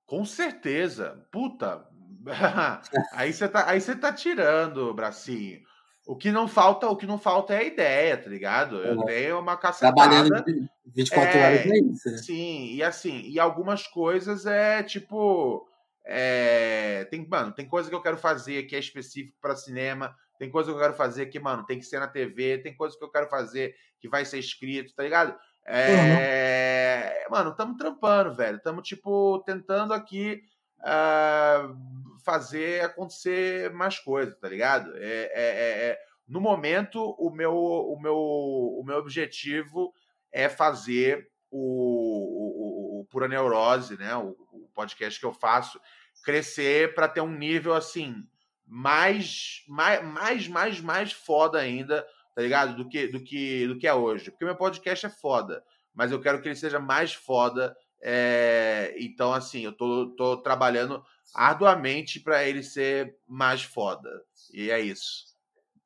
Com certeza. Puta. <laughs> aí você tá, aí você tá tirando, bracinho. O que não falta, o que não falta é a ideia, tá ligado? Eu é. tenho uma cacetada. Trabalhando 24 é, horas pra isso, né? Sim, e assim, e algumas coisas é tipo. É, tem, mano, tem coisa que eu quero fazer que é específico para cinema, tem coisa que eu quero fazer que, mano, tem que ser na TV, tem coisa que eu quero fazer que vai ser escrito, tá ligado? É, uhum. Mano, estamos trampando, velho. Estamos, tipo, tentando aqui uh, fazer acontecer mais coisas, tá ligado? É, é, é, é, no momento, o meu, o, meu, o meu objetivo é fazer o, o, o Pura Neurose, né? O, o podcast que eu faço, crescer para ter um nível assim mais, mais, mais, mais, mais foda ainda, tá ligado? Do que, do que, do que é hoje. Porque meu podcast é foda, mas eu quero que ele seja mais foda. É... Então, assim, eu tô, tô trabalhando arduamente para ele ser mais foda. E é isso.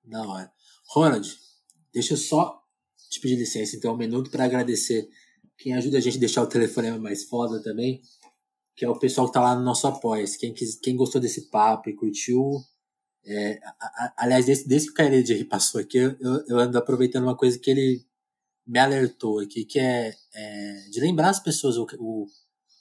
Não, é. Ronald, deixa eu só te pedir licença, então, um minuto para agradecer quem ajuda a gente a deixar o telefonema mais foda também, que é o pessoal que tá lá no nosso apoia quem, quem gostou desse papo e curtiu. É, a, a, aliás, desde, desde que o Caio passou aqui, eu, eu, ando aproveitando uma coisa que ele me alertou aqui, que é, é de lembrar as pessoas o, o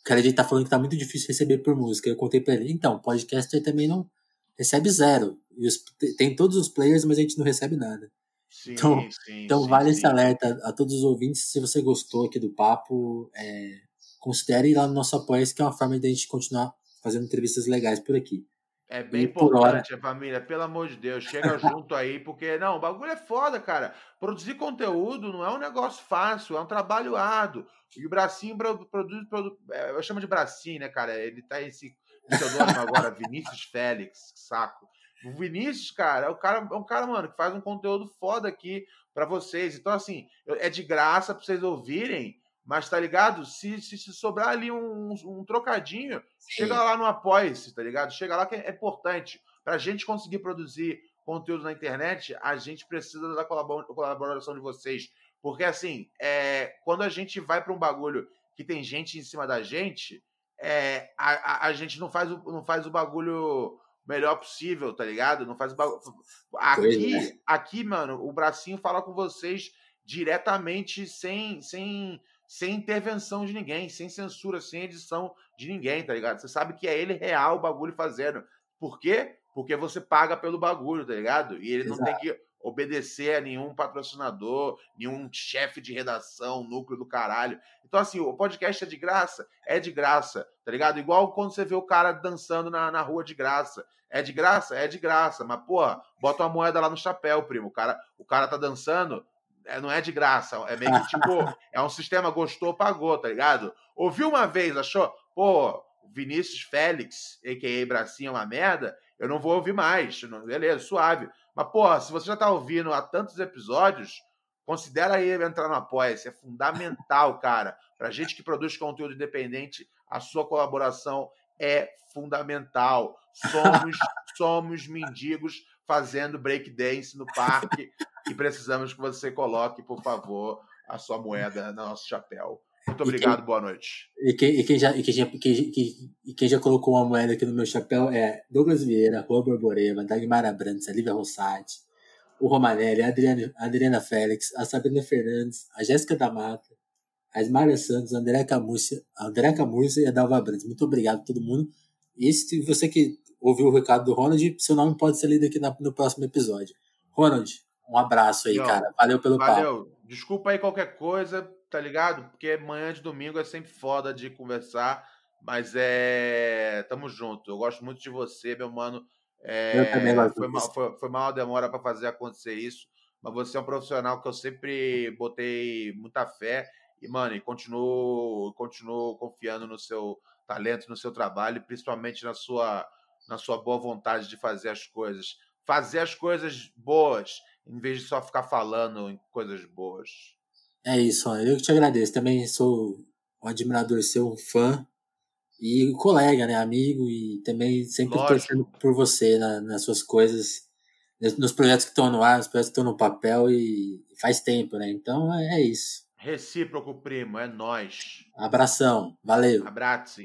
ele tá falando que tá muito difícil receber por música. Eu contei pra ele, então, podcaster também não recebe zero. Os, tem todos os players, mas a gente não recebe nada. Sim, então, sim, então sim, vale esse alerta a todos os ouvintes. Se você gostou aqui do papo, é, considere ir lá no nosso apoio, que é uma forma de a gente continuar fazendo entrevistas legais por aqui. É bem importante, hora... família. Pelo amor de Deus, chega junto aí, porque não, o bagulho é foda, cara. Produzir conteúdo não é um negócio fácil, é um trabalho árduo. E o Bracinho produz, produz é, eu chamo de Bracinho, né, cara? Ele tá esse pseudônimo agora, Vinícius Félix, saco. O Vinícius, cara, é, o cara, é um cara, mano, que faz um conteúdo foda aqui para vocês. Então, assim, é de graça pra vocês ouvirem, mas tá ligado? Se, se, se sobrar ali um, um, trocadinho, Sim. chega lá no Apoia-se, tá ligado? Chega lá que é importante. Pra gente conseguir produzir conteúdo na internet, a gente precisa da colaboração de vocês. Porque, assim, é, quando a gente vai para um bagulho que tem gente em cima da gente, é, a, a, a, gente não faz, o, não faz o bagulho melhor possível, tá ligado? Não faz o bagulho. Aqui, é. aqui, mano, o bracinho fala com vocês diretamente, sem, sem, sem intervenção de ninguém, sem censura, sem edição de ninguém, tá ligado? Você sabe que é ele real o bagulho fazendo. Por quê? Porque você paga pelo bagulho, tá ligado? E ele Exato. não tem que obedecer a nenhum patrocinador, nenhum chefe de redação, núcleo do caralho. Então, assim, o podcast é de graça? É de graça, tá ligado? Igual quando você vê o cara dançando na, na rua de graça. É de graça? É de graça. Mas, porra, bota uma moeda lá no chapéu, primo. O cara, o cara tá dançando, não é de graça. É meio que, tipo, <laughs> é um sistema gostou, pagou, tá ligado? Ouviu uma vez, achou, pô, Vinícius Félix, a.k.a. Bracinho, é uma merda, eu não vou ouvir mais. Beleza, suave. Mas, porra, se você já tá ouvindo há tantos episódios, considera aí entrar no Apoia-se. É fundamental, cara. Pra gente que produz conteúdo independente, a sua colaboração é fundamental. Somos, <laughs> somos mendigos fazendo breakdance no parque e precisamos que você coloque, por favor, a sua moeda no nosso chapéu. Muito obrigado, quem, boa noite. E quem, e quem já, e quem, já, e quem já colocou uma moeda aqui no meu chapéu é Douglas Vieira, Rua Borborema, Dagmar Abrantes, a Lívia Rossati, o Romanelli, a Adriana, a Adriana Félix, a Sabrina Fernandes, a Jéssica da Mata, a Ismaria Santos, a André Camurcia, a André Camurcia e a Dalva Brandes. Muito obrigado a todo mundo. E se você que ouviu o recado do Ronald, seu nome pode ser lido aqui na, no próximo episódio. Ronald, um abraço aí, Não, cara. Valeu pelo valeu. papo. Desculpa aí qualquer coisa, tá ligado? Porque manhã de domingo é sempre foda de conversar, mas é. Tamo junto. Eu gosto muito de você, meu mano. É... Eu também gosto. Foi mal, foi, foi mal a demora para fazer acontecer isso, mas você é um profissional que eu sempre botei muita fé e, mano, e continuo, continuo confiando no seu talento, no seu trabalho, principalmente na sua, na sua boa vontade de fazer as coisas. Fazer as coisas boas, em vez de só ficar falando em coisas boas. É isso, eu que te agradeço. Também sou um admirador seu, um fã e colega, né, amigo, e também sempre Lógico. torcendo por você na, nas suas coisas, nos projetos que estão no ar, nos projetos que estão no papel e faz tempo, né? Então é, é isso. Recíproco, primo, é nós. Abração, valeu. Abraço.